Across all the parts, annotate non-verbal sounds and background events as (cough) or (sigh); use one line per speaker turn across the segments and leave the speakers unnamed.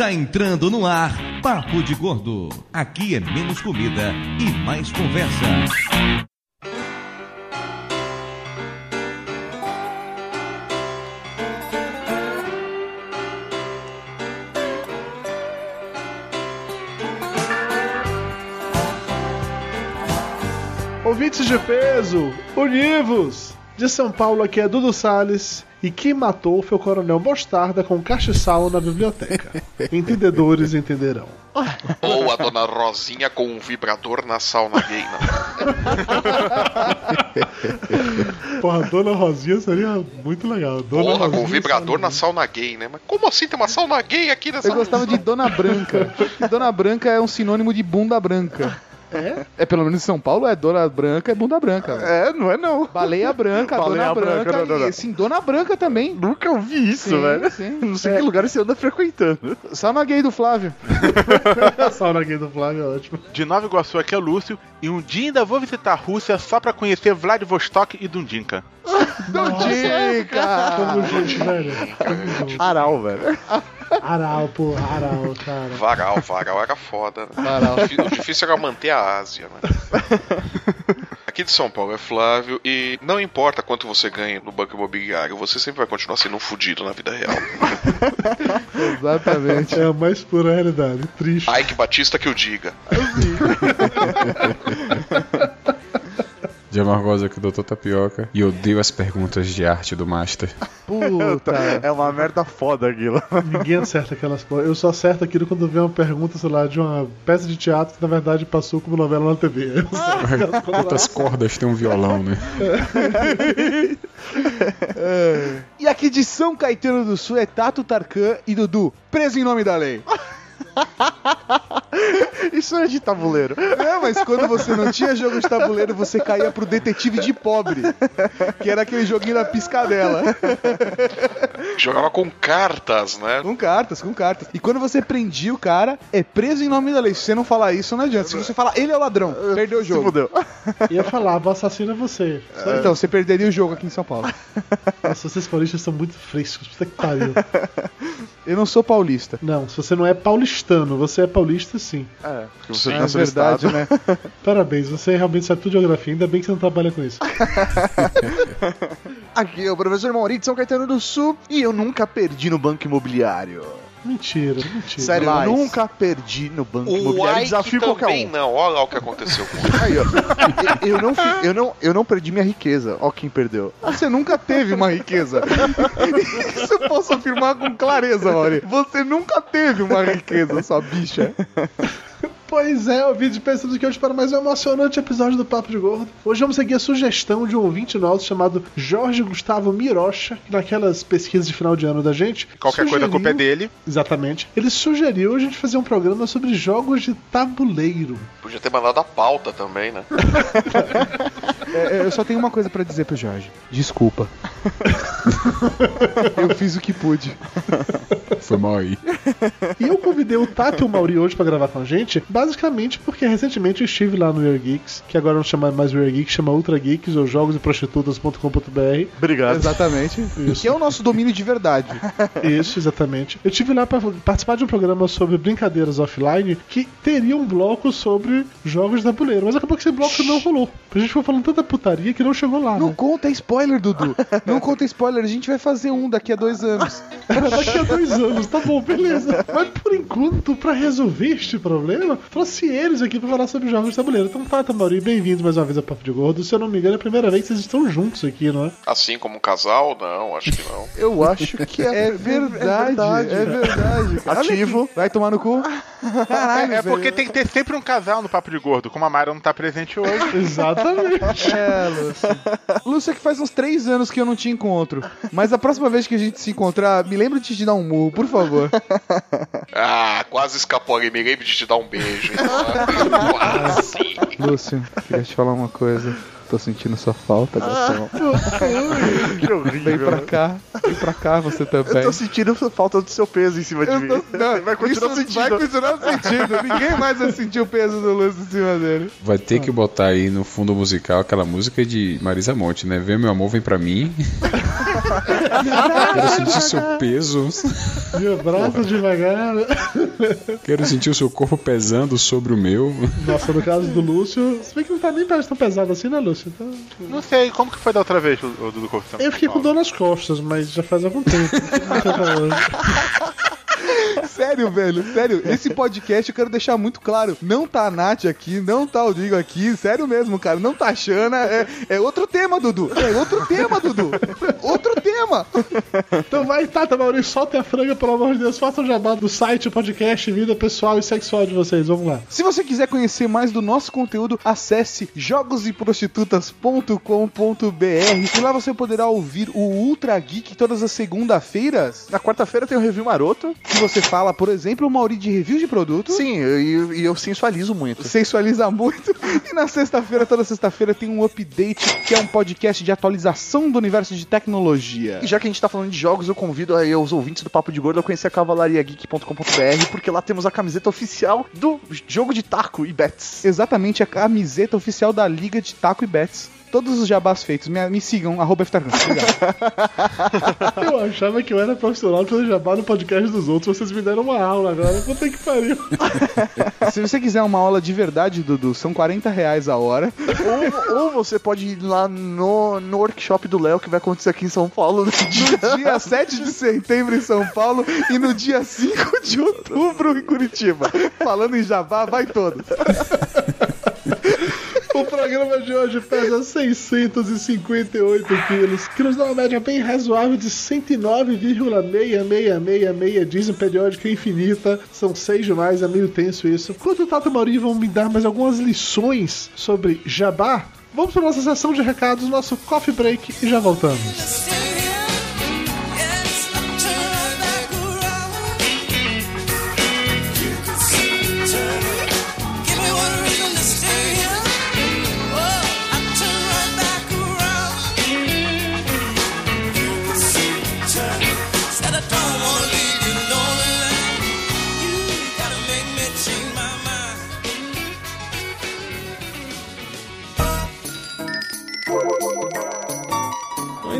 Está entrando no ar Papo de Gordo. Aqui é menos comida e mais conversa.
Ouvintes de peso, univos! De São Paulo aqui é Dudu Salles. E quem matou foi o Coronel Mostarda com castiçal na biblioteca. (laughs) Entendedores entenderão.
Ou a dona Rosinha com um vibrador na sauna gay, não.
Porra, Dona Rosinha seria muito legal. Dona
Porra, com
Rosinha
vibrador na sauna gay, né? Mas como assim tem uma sauna gay aqui nessa
Eu gostava de Dona Branca. (laughs) Dona Branca é um sinônimo de bunda branca.
É?
É, pelo menos em São Paulo, é Dona Branca, é bunda branca.
É, não é não.
Baleia branca,
Baleia
Dona Branca,
branca, não, não, não.
e sim, Dona Branca também.
Nunca ouvi isso,
Sim,
velho.
sim.
Não sei que lugar você anda frequentando.
Sauna gay do Flávio. (laughs)
Sauna aqui do Flávio é ótimo.
De Nova Iguaçu aqui é o Lúcio e um dia ainda vou visitar a Rússia só pra conhecer Vladivostok e Dundinka. (laughs)
Dundinka!
Tamo junto, velho. Tamo junto.
Aral, velho.
Aral, pô, Aral, cara.
Varal, Varal era foda. Né?
Varal.
O difí- O difícil era manter a Ásia, né? (laughs) Aqui de São Paulo é Flávio e não importa quanto você ganha no banco imobiliário, você sempre vai continuar sendo um fudido na vida real. (laughs)
Exatamente.
É a mais pura realidade. Triste.
Ike Batista que o diga.
De Amargosa aqui, Doutor Tapioca. E odeio as perguntas de arte do Master. (laughs)
Puta.
É uma merda foda aquilo.
Ninguém acerta aquelas porra. Eu só acerto aquilo quando vê uma pergunta, sei lá, de uma peça de teatro que na verdade passou como novela na TV.
Quantas (laughs) cordas tem um violão, né?
E aqui de São Caetano do Sul é Tato Tarkan e Dudu, preso em nome da lei. (laughs)
Isso é de tabuleiro.
É, mas quando você não tinha jogo de tabuleiro, você caía pro detetive de pobre. Que era aquele joguinho da piscadela.
Jogava com cartas, né?
Com cartas, com cartas. E quando você prendia o cara, é preso em nome da lei. Se você não falar isso, não adianta. Se você falar, ele é o ladrão, perdeu o
Se
jogo.
fudeu.
Ia falar, o assassino é você. Só
Então, você perderia o jogo aqui em São Paulo.
Nossa, vocês paulistas são muito frescos. Puta que pariu.
Eu não sou paulista.
Não, se você não é paulistano, você é paulista sim.
É, porque você
É
no
verdade,
estado.
né? (laughs)
Parabéns, você realmente sabe tudo de geografia, ainda bem que você não trabalha com isso. (laughs)
Aqui é o professor Maurício de São Caetano do Sul e eu nunca perdi no banco imobiliário.
Mentira, mentira.
Sério,
Mas-
eu nunca perdi no banco
O
imobiliário. Desafio qualquer um.
não. Olha lá o que aconteceu com (laughs) ele.
Aí, ó. Eu não, fi- eu, não, eu não perdi minha riqueza. Ó quem perdeu.
Você nunca teve uma riqueza. (laughs) Isso eu posso afirmar com clareza, Mauri. Você nunca teve uma riqueza, sua bicha.
Pois é, ouvintes, pensando que hoje para mais um emocionante episódio do Papo de Gordo. Hoje vamos seguir a sugestão de um ouvinte nosso chamado Jorge Gustavo Mirocha, que naquelas pesquisas de final de ano da gente.
Qualquer coisa a culpa é
sugeriu-
dele.
Exatamente. Ele sugeriu a gente fazer um programa sobre jogos de tabuleiro.
Podia ter mandado a pauta também, né? (laughs)
É, eu só tenho uma coisa pra dizer pro Jorge. Desculpa. (laughs) eu fiz o que pude.
Foi mal aí.
E eu convidei o Tato e o Mauri hoje pra gravar com a gente, basicamente porque recentemente eu estive lá no Weird Geeks, que agora não chama mais Weird Geeks, chama Ultra Geeks ou jogoseprostitutas.com.br.
Obrigado.
Exatamente. Que é o nosso domínio de verdade. (laughs)
Isso, exatamente. Eu tive lá pra participar de um programa sobre brincadeiras offline que teria um bloco sobre jogos de tabuleiro, mas acabou que esse bloco não rolou. A gente foi falando tanta putaria que não chegou lá,
Não
né?
conta spoiler, Dudu. Não conta spoiler. A gente vai fazer um daqui a dois anos. (laughs)
Daqui a dois anos, tá bom, beleza. Mas por enquanto, pra resolver este problema, trouxe eles aqui pra falar sobre jogos de tabuleiro. Então, Tata Mauri, bem-vindos mais uma vez ao Papo de Gordo. Se eu não me engano, é a primeira vez que vocês estão juntos aqui, não é?
Assim como um casal, não, acho que não.
Eu acho que é,
É verdade. É verdade. cara.
Ativo.
Vai tomar no cu. Caralho,
É, é
velho.
porque tem que ter sempre um casal no Papo de Gordo. Como a Mayra não tá presente hoje. (laughs)
Exatamente.
É, Lúcio. Lúcio, é que faz uns três anos que eu não te encontro. Mas a próxima vez que a gente se encontrar, me lembra de te dar um murro, por favor. (laughs)
Ah, quase escapou ali. Me lembro de te dar um beijo.
Lúcio, queria te falar uma coisa. Tô sentindo sua falta, gatão. (laughs)
Que horrível.
Vem pra cá, vem pra cá você também.
Eu tô sentindo falta do seu peso em cima de
Eu
mim.
tô- (laughs) não,
vai continuar
isso
sentindo.
Vai continuar sentindo. Ninguém mais vai sentir o peso do Lúcio em cima dele.
Vai ter que botar aí no fundo musical aquela música de Marisa Monte, né? Vem meu amor, vem pra mim. (laughs) Quero sentir seu peso.
Me abraça devagar.
Quero sentir o seu corpo pesando sobre o meu.
Nossa, no caso do Lúcio, se bem que não tá nem tão pesado assim, né, Lúcio? Então,
Não sei, como que foi da outra vez o, o Dudu
eu fiquei com dor nas costas, mas já faz algum tempo. (laughs) (laughs)
Sério, velho, sério. Esse podcast eu quero deixar muito claro. Não tá a Nath aqui, não tá o Digo aqui. Sério mesmo, cara. Não tá a Xana. É, é outro tema, Dudu. É outro tema, Dudu. Outro tema.
Então vai, Tata Maurício, solta a franga, pelo amor de Deus. Faça um jabá do site, podcast, vida pessoal e sexual de vocês. Vamos lá.
Se você quiser conhecer mais do nosso conteúdo, acesse jogoseprostitutas.com.br e lá você poderá ouvir o Ultra Geek todas as segundas-feiras.
Na quarta-feira tem o review maroto.
Você fala, por exemplo, o Mauri de review de produto.
Sim, e e eu sensualizo muito.
sensualiza muito. E na sexta-feira, toda sexta-feira, tem um update que é um podcast de atualização do universo de tecnologia.
E já que a gente tá falando de jogos, eu convido aí os ouvintes do Papo de Gordo a conhecer a cavalariageek.com.br, porque lá temos a camiseta oficial do jogo de taco e bets.
Exatamente a camiseta oficial da Liga de Taco e Bets. Todos os jabás feitos. Me, me sigam, arroba. Obrigado. (laughs)
Eu achava que eu era profissional pelo jabá no podcast dos outros. Vocês me deram uma aula agora. Puta que pariu. (laughs)
Se você quiser uma aula de verdade, Dudu, são 40 reais a hora.
ou, ou você pode ir lá no, no workshop do Léo, que vai acontecer aqui em São Paulo no dia.
No dia 7 de setembro em São Paulo e no dia 5 de outubro em Curitiba. Falando em jabá, vai todos. (laughs)
O programa de hoje pesa 658 quilos, que nos dá uma média bem razoável de 109,6666 dizem periódica infinita. São seis demais, é meio tenso isso. Enquanto o Tato e o Mauri vão me dar mais algumas lições sobre jabá, vamos para nossa sessão de recados, nosso coffee break e já voltamos.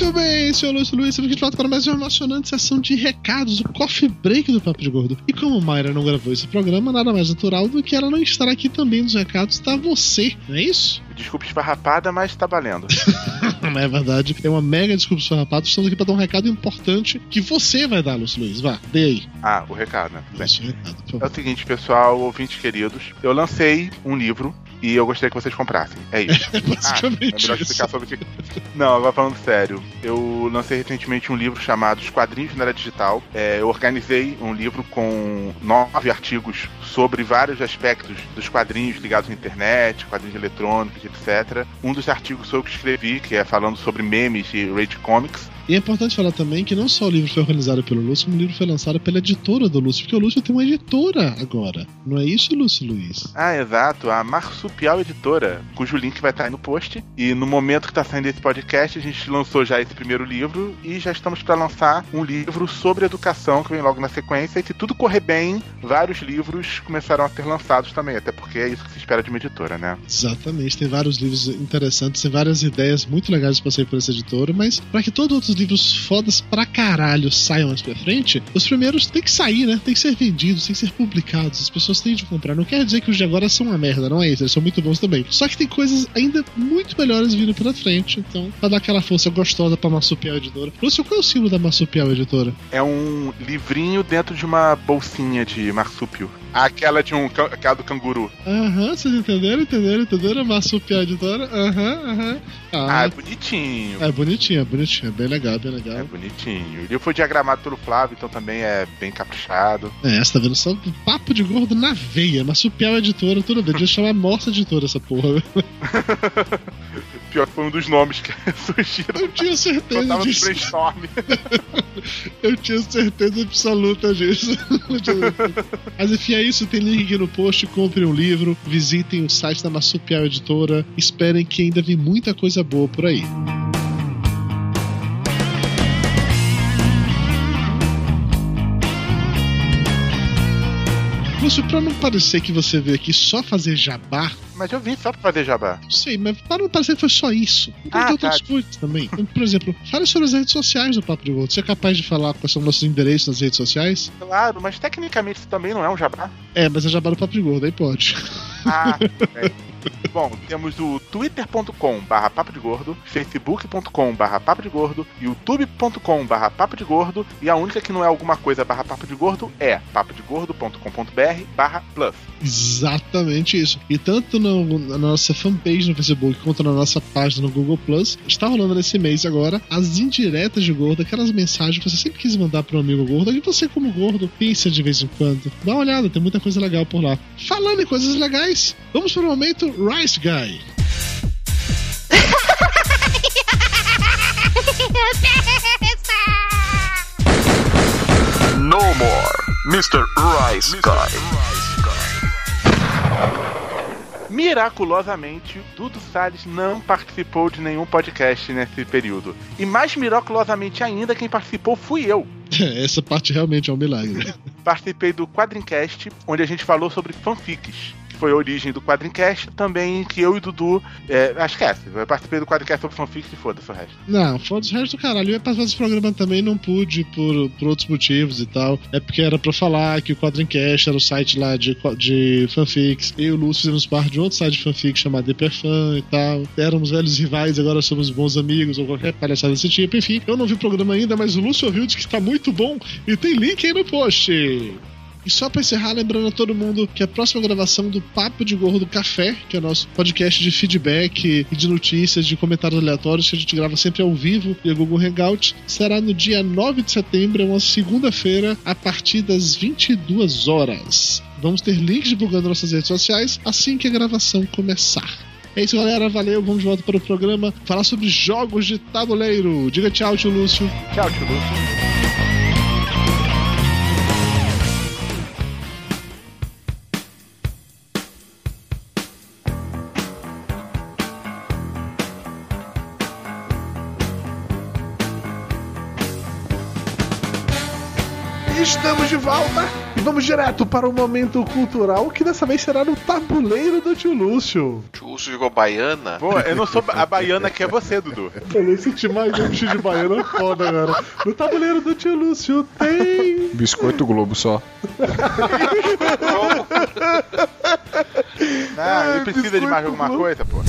Muito bem, senhor Lúcio Luiz, estamos aqui de volta para mais uma emocionante sessão de recados, o coffee break do Papo de Gordo. E como Mayra não gravou esse programa, nada mais natural do que ela não estar aqui também nos recados, está você, não é isso?
Desculpa esfarrapada, mas tá valendo.
Não (laughs) é verdade, é uma mega desculpa esfarrapada, estamos aqui para dar um recado importante que você vai dar, Lúcio Luiz, vá, dê aí.
Ah, o recado, né?
Isso, o recado,
É o seguinte, pessoal, ouvintes queridos, eu lancei um livro e eu gostaria que vocês comprassem. É isso. (laughs)
É
Ah, é
basicamente
melhor
isso.
explicar sobre o que. Não, agora falando sério. Eu lancei recentemente um livro chamado Os Quadrinhos na Era Digital. É, eu organizei um livro com nove artigos sobre vários aspectos dos quadrinhos ligados à internet, quadrinhos eletrônicos, etc. Um dos artigos foi eu que escrevi, que é falando sobre memes e Rage Comics.
E é importante falar também que não só o livro foi organizado pelo Lúcio, como o livro foi lançado pela editora do Lúcio, porque o Lúcio tem uma editora agora. Não é isso, Lúcio Luiz?
Ah, exato, a Marsupial Editora, cujo link vai estar aí no post. E no momento que está saindo esse podcast, a gente lançou já esse primeiro livro e já estamos para lançar um livro sobre educação que vem logo na sequência. E se tudo correr bem, vários livros começarão a ser lançados também, até porque é isso que se espera de uma editora, né?
Exatamente, tem vários livros interessantes, tem várias ideias muito legais para sair por essa editora, mas para que todos os outros livros fodas pra caralho saiam mais pra frente, os primeiros têm que sair, né? Tem que ser vendidos, tem que ser publicados. As pessoas têm de comprar. Não quer dizer que os de agora são uma merda, não é isso. Eles são muito bons também. Só que tem coisas ainda muito melhores vindo pela frente. Então, pra dar aquela força gostosa pra Marsupial Editora. Lúcio, qual é o símbolo da Marsupial Editora?
É um livrinho dentro de uma bolsinha de marsúpio. Aquela de um. aquela do canguru.
Aham, vocês entenderam? Entenderam? Entenderam? Marsupial Editora? Aham, aham.
Ah, é bonitinho.
É bonitinho, é bonitinho. É bem legal, bem legal.
É bonitinho. O livro foi diagramado pelo Flávio, então também é bem caprichado.
É, você tá vendo só um papo de gordo na veia. Marsupial Editora, tudo bem. Devia chamar Morsa Editora essa porra. (laughs)
Pior que foi um dos nomes que (laughs) surgiram.
Eu tinha certeza
Eu tava
disso.
brainstorm. (laughs)
Eu tinha certeza absoluta disso. Mas enfim, é isso. Tem link aqui no post. Comprem um livro. Visitem o site da Marsupial Editora. Esperem que ainda vem muita coisa boa por aí. Lúcio, pra não parecer que você veio aqui só fazer jabá,
Mas eu vim só pra fazer jabá.
não sei, mas para não parecer que foi só isso. Então
Ah,
tem outras
tá.
coisas também. Então, por exemplo, fale sobre as redes sociais do Papo de Gordo. Você é capaz de falar quais são nossos endereços nas redes sociais?
Claro, mas tecnicamente isso também não é um jabá.
É, mas é jabá do Papo de Gordo, aí pode.
Ah. (laughs) (laughs) Bom, temos o twitter.com barra papo de gordo, facebook.com barra papo de gordo, youtube.com barra papo de gordo e a única que não é alguma coisa barra papo de gordo é papodegordo.com.br barra plus.
Exatamente isso. E tanto no- na nossa fanpage no Facebook quanto na nossa página no Google Plus, está rolando nesse mês agora as indiretas de gordo, aquelas mensagens que você sempre quis mandar para um amigo gordo, e você, como gordo, pensa de vez em quando. Dá uma olhada, tem muita coisa legal por lá. Falando em coisas legais, vamos para o momento Rice Guy.
No more, Mr. Rice Guy.
Miraculosamente, Dudu Salles não participou de nenhum podcast nesse período. E mais miraculosamente ainda, quem participou fui eu. (laughs)
Essa parte realmente é um milagre.
Participei do Quadrincast, onde a gente falou sobre fanfics. Que Foi a origem do Quadrincast, também que eu e Dudu. É, ah, esquece, eu participei do Quadrincast sobre fanfics e foda-se o resto.
Não, foda-se o resto do caralho. Eu ia participar desse programa também, não pude por, por outros motivos e tal. É porque era pra falar que o Quadrincast era o site lá de, de fanfics. Eu e o Lúcio fizemos parte de outro site de fanfics chamado Hyperfan e tal. Éramos velhos rivais, agora somos bons amigos ou qualquer palhaçada desse tipo. Enfim, eu não vi o programa ainda, mas o Lúcio ouviu, disse que tá muito bom e tem link aí no post. E só pra encerrar, lembrando a todo mundo que a próxima gravação do Papo de Gordo Café, que é o nosso podcast de feedback e de notícias, de comentários aleatórios, que a gente grava sempre ao vivo via Google Hangout, será no dia 9 de setembro, é uma segunda-feira, a partir das 22 horas. Vamos ter links divulgando nossas redes sociais assim que a gravação começar. É isso, galera. Valeu. Vamos de volta para o programa. Falar sobre jogos de tabuleiro. Diga tchau, tio Lúcio.
Tchau, tio Lúcio.
Estamos de volta e vamos direto para o momento cultural que dessa vez será no tabuleiro do tio Lúcio.
O Lúcio jogou baiana?
Pô, eu não sou a baiana que é você, Dudu.
Eu nem senti mais um de baiano foda agora. No tabuleiro do tio Lúcio tem.
Biscoito Globo só.
Ah, ele precisa de mais alguma
Globo.
coisa, pô?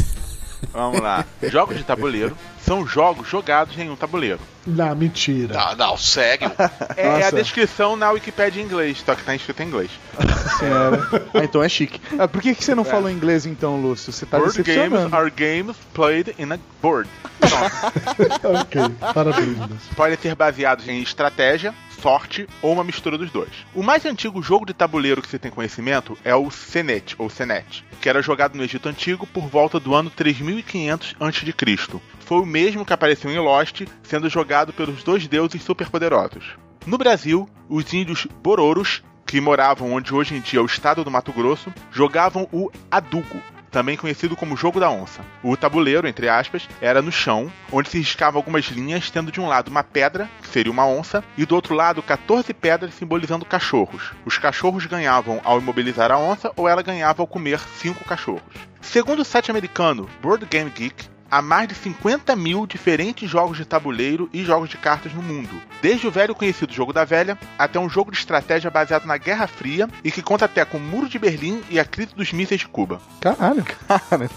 Vamos lá. Jogos de tabuleiro são jogos jogados em um tabuleiro.
Não, mentira.
Não, não, sério. (laughs)
É, é a
Nossa.
descrição na Wikipédia em inglês, só que tá escrito em inglês.
Ah, então é chique.
Ah, por que, que você não falou inglês então, Lúcio? Você tá
Board games are games played in a board. (laughs)
ok, parabéns. Lúcio.
Podem ser baseados em estratégia, sorte ou uma mistura dos dois. O mais antigo jogo de tabuleiro que se tem conhecimento é o Senet, ou Senet, que era jogado no Egito Antigo por volta do ano 3500 a.C. Foi o mesmo que apareceu em Lost, sendo jogado pelos dois deuses superpoderosos. No Brasil, os índios Bororos, que moravam onde hoje em dia é o estado do Mato Grosso, jogavam o Adugo, também conhecido como Jogo da Onça. O tabuleiro, entre aspas, era no chão, onde se riscavam algumas linhas, tendo de um lado uma pedra, que seria uma onça, e do outro lado 14 pedras simbolizando cachorros. Os cachorros ganhavam ao imobilizar a onça ou ela ganhava ao comer cinco cachorros. Segundo o site americano Board Game Geek, há mais de 50 mil diferentes jogos de tabuleiro e jogos de cartas no mundo. Desde o velho conhecido Jogo da Velha, até um jogo de estratégia baseado na Guerra Fria e que conta até com o Muro de Berlim e a crise dos mísseis de Cuba.
Caralho. Cara,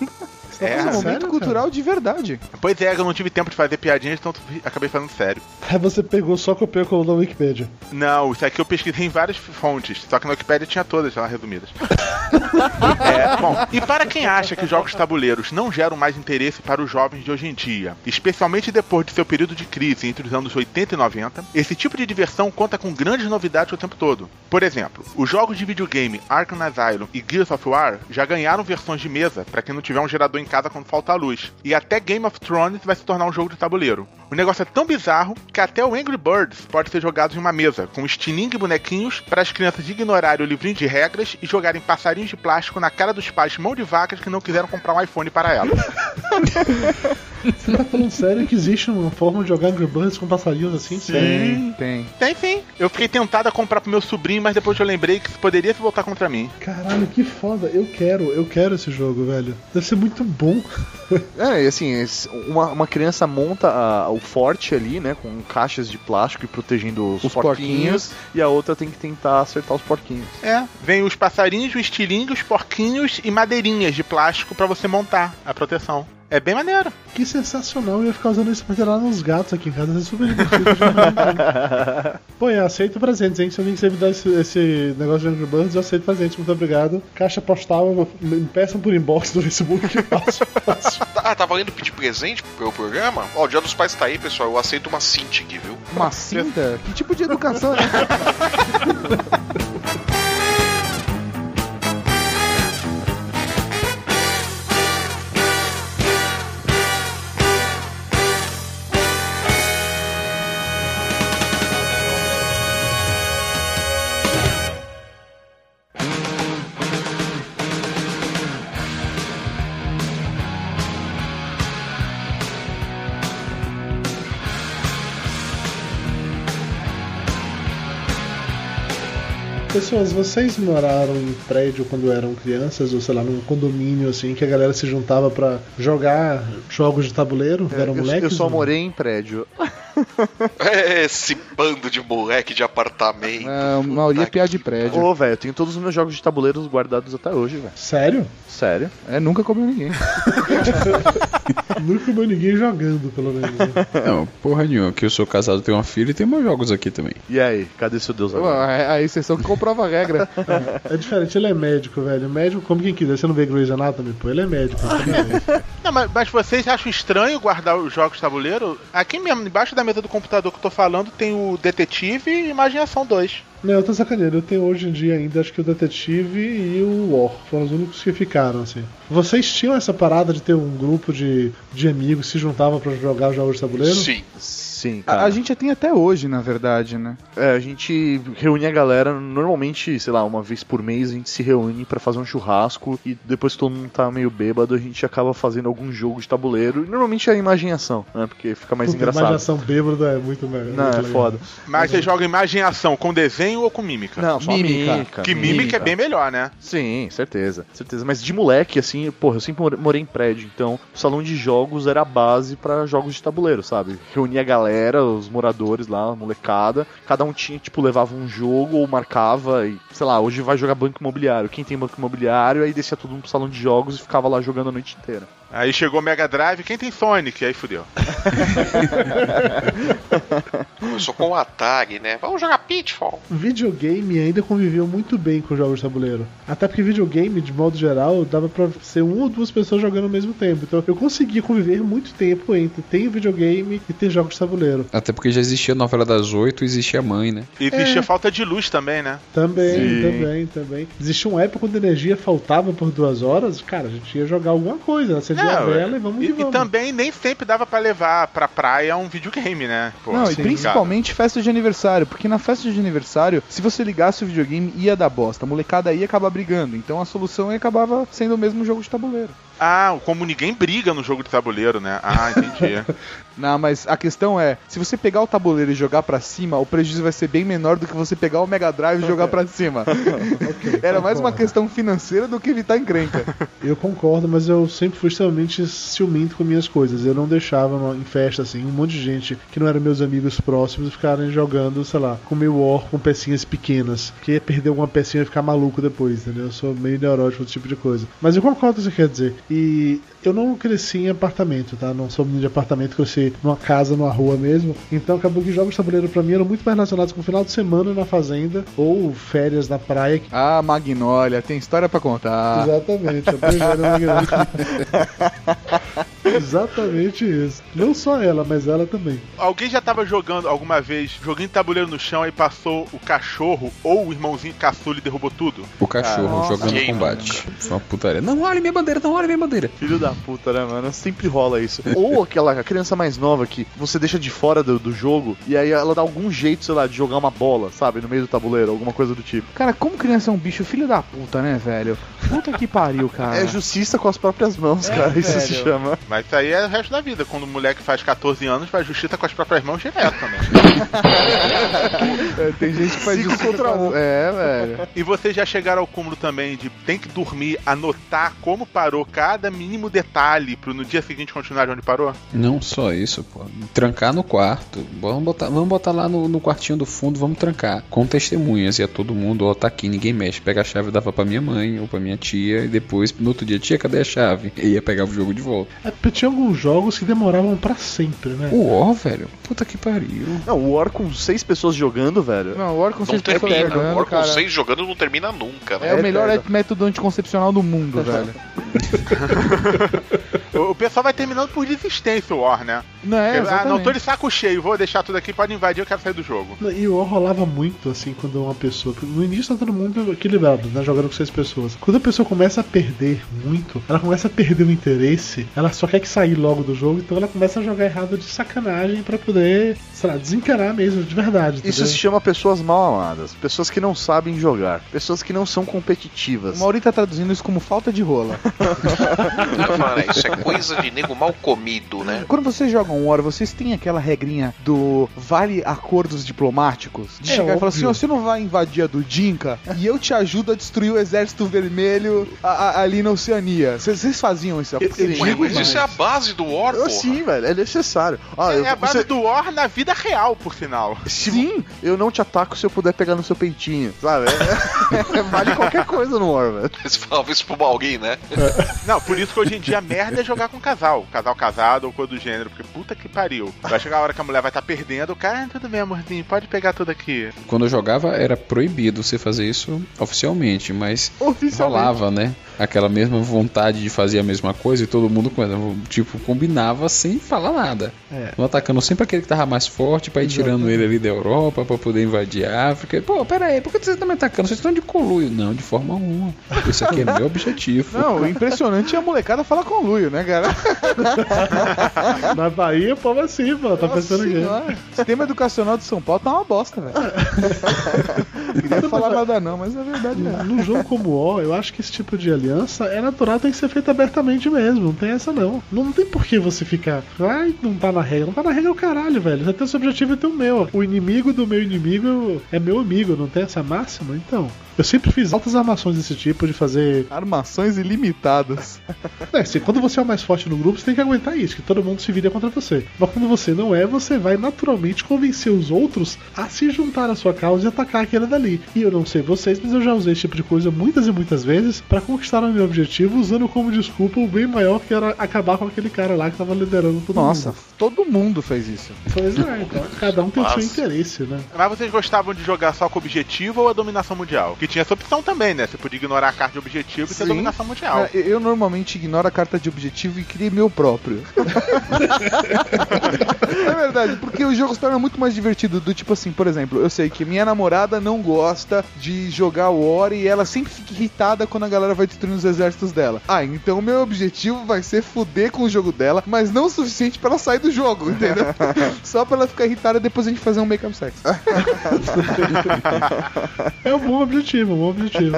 É,
é um momento
sério,
cultural de verdade.
Pois é, eu não tive tempo de fazer piadinhas, então acabei falando sério.
Aí você pegou só copiou e colou na Wikipedia.
Não, isso aqui eu pesquisei em várias fontes, só que na Wikipedia tinha todas lá resumidas. (laughs) é, bom, e para quem acha que jogos tabuleiros não geram mais interesse para os jovens de hoje em dia, especialmente depois de seu período de crise entre os anos 80 e 90, esse tipo de diversão conta com grandes novidades o tempo todo. Por exemplo, os jogos de videogame Arkham Asylum e Gears of War já ganharam versões de mesa para quem não tiver um gerador em casa quando falta a luz. E até Game of Thrones vai se tornar um jogo de tabuleiro. O negócio é tão bizarro que até o Angry Birds pode ser jogado em uma mesa, com estilingue e bonequinhos para as crianças ignorarem o livrinho de regras e jogarem passarinhos de plástico na cara dos pais mão de vacas que não quiseram comprar um iPhone para elas. (laughs)
Você tá falando sério que existe uma forma de jogar Angry Birds com passarinhos assim?
Sim.
Tem.
Tem sim. Eu fiquei tentado a comprar pro meu sobrinho, mas depois eu lembrei que poderia se voltar contra mim.
Caralho, que foda. Eu quero, eu quero esse jogo, velho. Deve ser muito bom.
É, e assim, uma, uma criança monta a- o forte ali, né, com caixas de plástico e protegendo os,
Os
porquinhos, e a outra tem que tentar acertar os porquinhos.
É, vem os passarinhos, o estilingue, os porquinhos e madeirinhas de plástico para você montar a proteção. É bem maneiro.
Que sensacional. Eu ia ficar usando isso pra ter lá nos gatos aqui em casa. Isso é super divertido. (laughs) Pô, eu aceito presentes, hein? Se alguém quiser me dar esse, esse negócio de Angry Birds, eu aceito presentes. Muito obrigado. Caixa postal, me peçam por inbox do Facebook. Fácil, fácil.
Ah, tá valendo pedir presente pelo programa? Ó, o Dia dos Pais tá aí, pessoal. Eu aceito uma Cintiq, viu?
Uma cinta? Que tipo de educação é essa? (laughs)
Pessoas, vocês moraram em prédio quando eram crianças, ou sei lá, num condomínio assim, que a galera se juntava pra jogar jogos de tabuleiro? eram
eu,
moleques?
eu só
ou não?
morei em prédio. (laughs)
Esse bando de moleque de apartamento.
É, a maioria é piada de prédio.
Ô, velho, eu tenho todos os meus jogos de tabuleiros guardados até hoje, velho.
Sério?
Sério?
É, nunca comeu ninguém. (laughs)
Nunca vi ninguém jogando, pelo menos. né?
Não, porra nenhuma, que eu sou casado, tenho uma filha e tenho meus jogos aqui também.
E aí, cadê seu Deus agora?
a, a exceção que comprova a regra.
É diferente, ele é médico, velho. Médico como quem quiser. Você não vê Grey's Anatomy? Pô, ele é médico. ele é.
Não, mas, mas vocês acham estranho guardar os jogos de tabuleiro? Aqui mesmo, embaixo da mesa do computador que eu tô falando, tem o Detetive e Imaginação 2.
Não, eu tô sacaneando. Eu tenho hoje em dia ainda, acho que o Detetive e o War. Foram os únicos que ficaram, assim. Vocês tinham essa parada de ter um grupo de, de amigos que se juntavam pra jogar jogos de tabuleiro?
Sim.
Sim,
A,
cara.
a gente tem até hoje, na verdade, né?
É, a gente reúne a galera, normalmente, sei lá, uma vez por mês a gente se reúne pra fazer um churrasco e depois que todo mundo tá meio bêbado, a gente acaba fazendo algum jogo de tabuleiro. E normalmente é imaginação, né? Porque fica mais
Puta,
engraçado.
Imaginação bêbada é muito melhor.
Não,
muito
é
legal.
foda.
Mas você joga imaginação com desenho ou com mímica?
Não, só
Mímica.
mímica.
que mímica, é bem melhor, né?
Sim, certeza, certeza. Mas de moleque, assim, porra, eu sempre more- morei em prédio, então o salão de jogos era a base pra jogos de tabuleiro, sabe? Reunia a galera, os moradores lá, a molecada, cada um tinha, tipo, levava um jogo ou marcava e, sei lá, hoje vai jogar banco imobiliário. Quem tem banco imobiliário, aí descia todo mundo pro salão de jogos e ficava lá jogando a noite inteira.
Aí chegou o Mega Drive, quem tem Sonic? Aí fudeu. (laughs)
Começou com o Atari, né? Vamos jogar Pitfall.
Videogame ainda conviveu muito bem com jogos de tabuleiro. Até porque videogame, de modo geral, dava pra ser uma ou duas pessoas jogando ao mesmo tempo. Então eu conseguia conviver muito tempo entre ter videogame e ter jogos de tabuleiro.
Até porque já existia a novela das oito e existia a mãe, né?
E existia falta de luz também, né?
Também,
Sim.
também, também. Existia uma época quando a energia faltava por duas horas, cara, a gente ia jogar alguma coisa, acendia a vela e vamos
E,
que
e
vamos.
também nem sempre dava pra levar pra praia um videogame, né? Pô,
Não, e
sim,
principalmente festa de aniversário, porque na festa de aniversário, se você ligasse o videogame, ia dar bosta. A molecada ia acabar brigando. Então a solução acabava sendo o mesmo jogo de tabuleiro.
Ah, como ninguém briga no jogo de tabuleiro, né? Ah, entendi. (laughs)
Não, mas a questão é, se você pegar o tabuleiro e jogar pra cima, o prejuízo vai ser bem menor do que você pegar o Mega Drive e jogar pra cima. (laughs) Era mais uma questão financeira do que evitar encrenca. (laughs)
Eu concordo, mas eu sempre fui extremamente ciumento com minhas coisas. Eu não deixava em festa assim, um monte de gente que não eram meus amigos próximos ficarem jogando, sei lá, com meu war com pecinhas pequenas. Porque ia perder alguma pecinha e ficar maluco depois, entendeu? Eu sou meio neurótico com esse tipo de coisa. Mas eu concordo com o que você quer dizer. E eu não cresci em apartamento, tá? Não sou menino de apartamento, cresci numa casa, numa rua mesmo. Então acabou que jogos de tabuleiro pra mim eram muito mais relacionados com final de semana na fazenda ou férias na praia.
Ah, Magnólia, tem história pra contar.
Exatamente, a primeira Magnólia. Exatamente isso. Não só ela, mas ela também.
Alguém já tava jogando alguma vez, joguinho de tabuleiro no chão, aí passou o cachorro ou o irmãozinho caçula e derrubou tudo?
O cachorro
Nossa,
jogando combate. Foi uma putaria. Não olhe minha bandeira, não olhe minha bandeira.
Filho da puta, né, mano? Sempre rola isso. Ou aquela criança mais nova que você deixa de fora do, do jogo e aí ela dá algum jeito, sei lá, de jogar uma bola, sabe, no meio do tabuleiro, alguma coisa do tipo.
Cara, como criança é um bicho filho da puta, né, velho? Puta que pariu, (laughs) cara.
É justiça com as próprias mãos, cara. Isso se
velho.
chama.
Mas isso aí é o resto da vida. Quando o moleque faz 14 anos, faz justiça com as próprias mãos direto também. (laughs)
É, tem gente que faz
Cinco
isso
contra um.
É, velho.
E vocês já chegaram ao cúmulo também de tem que dormir, anotar como parou cada mínimo detalhe pro no dia seguinte continuar de onde parou?
Não só isso, pô. Trancar no quarto. Vamos botar, vamos botar lá no, no quartinho do fundo, vamos trancar. Com testemunhas. Ia todo mundo, ó, tá aqui, ninguém mexe. Pega a chave, dava pra minha mãe ou pra minha tia. E depois, no outro dia, tia, cadê a chave? E ia pegar o jogo de volta.
É, porque tinha alguns jogos que demoravam pra sempre, né?
O War, velho. Puta que pariu.
Não, o War com seis pessoas jogando, velho.
Não, o War com
Não
seis pessoas
termina.
jogando,
O War com
cara.
seis jogando não termina nunca, né?
É o melhor
eterno.
método anticoncepcional do mundo, (laughs) velho. (laughs) (laughs)
O, pessoal vai terminando por desistência o War, né?
Não é,
ah, não tô de saco cheio, vou deixar tudo aqui, pode invadir, eu quero sair do jogo.
E o War rolava muito, assim, quando uma pessoa. No início tá todo mundo equilibrado, né? Jogando com seis pessoas. Quando a pessoa começa a perder muito, ela começa a perder o interesse, ela só quer que sair logo do jogo, então ela começa a jogar errado de sacanagem pra poder, sei lá, desencanar mesmo, de verdade.
Isso
entendeu?
se chama pessoas mal amadas, pessoas que não sabem jogar, pessoas que não são competitivas.
O Mauri tá traduzindo isso como falta de rola. (laughs)
Mano, isso é coisa de nego mal comido, né?
Quando vocês jogam War, vocês têm aquela regrinha do vale acordos diplomáticos? De
É
chegar e falar assim,
óbvio.
você não vai invadir a do Dinka e eu te ajudo a destruir o exército vermelho a- a- ali na Oceania. Vocês faziam isso?
Eu- eu
Sim.
Digo
mas isso é a base do War,
Eu, sim, velho, é necessário. Ah,
é
eu,
a base
você-
do War na vida real, por sinal.
se- eu não te ataco se eu puder pegar no seu peitinho, sabe? É- é- vale qualquer coisa no War, velho.
Você falava isso pra alguém, né?
Não, por isso que hoje em dia a merda é jogar com casal. Casal casado ou coisa do gênero, porque puta que pariu. Vai chegar a hora que a mulher vai estar perdendo, o cara, ah, tudo bem, amorzinho, pode pegar tudo aqui.
Quando eu jogava, era proibido você fazer isso oficialmente, mas
Oficialmente.
rolava, né? Aquela mesma vontade de fazer a mesma coisa e todo mundo, tipo, combinava sem falar nada.
É.
Um atacando sempre aquele que tava mais forte pra ir tirando ele ali da Europa pra poder invadir a África. Pô, pera aí, por que vocês estão me atacando? Vocês estão de coluio. Não, de forma alguma. Isso aqui é meu objetivo. (laughs)
Não, o impressionante é a molecada falar com o Luio, né, cara? (laughs)
Na Bahia, o povo é assim, pô. Tá pensando?
Senhora, O sistema educacional de São Paulo tá uma bosta, velho. Não (laughs) queria falar nada não, mas é verdade mesmo.
Num jogo como o, eu acho que esse tipo de aliança é natural, tem que ser feito abertamente mesmo. Não tem essa não. Não tem por que você ficar. Ai, não tá na regra. Não tá na regra o caralho, velho. Você tem o seu objetivo e tem o meu. O inimigo do meu inimigo é meu amigo, não tem essa máxima? Então. Eu sempre fiz altas armações desse tipo de fazer.
Armações ilimitadas.
É, assim, quando você é o mais forte no grupo, você tem que aguentar isso, que todo mundo se vira contra você. Mas quando você não é, você vai naturalmente convencer os outros a se juntar à sua causa e atacar aquele dali. E eu não sei vocês, mas eu já usei esse tipo de coisa muitas e muitas vezes pra conquistar o meu objetivo, usando como desculpa o bem maior que era acabar com aquele cara lá que tava liderando todo
Nossa,
mundo.
todo mundo fez isso.
Pois é, então, cada um tem o seu
Nossa.
interesse, né?
Mas vocês gostavam de jogar só com objetivo ou a dominação mundial? Que tinha essa opção também, né? Você podia ignorar a carta de objetivo e ter
Sim.
dominação mundial.
Cara, eu normalmente ignoro a carta de objetivo e crio meu próprio. (laughs) é verdade, porque o jogo se torna muito mais divertido. Do tipo assim, por exemplo, eu sei que minha namorada não gosta de jogar War e ela sempre fica irritada quando a galera vai destruindo os exércitos dela. Ah, então meu objetivo vai ser fuder com o jogo dela, mas não o suficiente pra ela sair do jogo, entendeu? (laughs) Só pra ela ficar irritada e depois a gente fazer um make-up sex.
É um bom objetivo. Objetivo, um bom objetivo.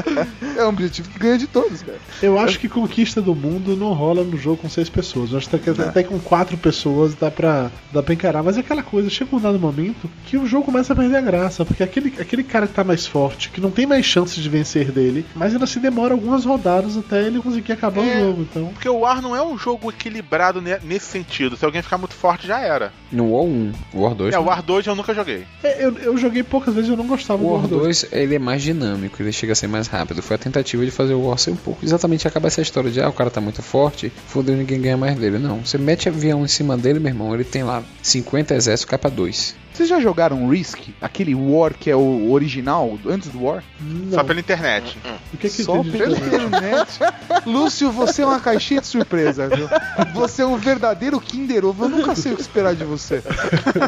É um objetivo que ganha de todos, cara.
Eu acho que conquista do mundo não rola no jogo com seis pessoas. Eu acho que até, até com quatro pessoas dá pra, dá pra encarar. Mas é aquela coisa, chega um dado momento que o jogo começa a perder a graça. Porque aquele, aquele cara que tá mais forte, que não tem mais chance de vencer dele, mas ainda se demora algumas rodadas até ele conseguir acabar
É.
o jogo. Então.
Porque o War não é um jogo equilibrado ne- nesse sentido. Se alguém ficar muito forte, já era.
No War 1, o War 2.
É, o
não.
War 2 eu nunca joguei.
É, eu, eu joguei poucas vezes eu não gostava
O
do
War
War 2.
2 ele é mais dinâmico, ele chega a ser mais rápido. Foi a tentativa de fazer o War ser um pouco. Exatamente acaba essa história de ah, o cara tá muito forte, fodeu ninguém ganha mais dele. Não, você mete avião em cima dele, meu irmão, ele tem lá 50 exércitos capa 2.
Vocês já jogaram Risk? Aquele War que é o original, antes do War?
Só pela internet.
O que é que
Só
tem de
pela
diferente?
internet. Lúcio, você é uma caixinha de surpresa, viu? Você é um verdadeiro Kinder Ovo. Eu nunca sei o que esperar de você.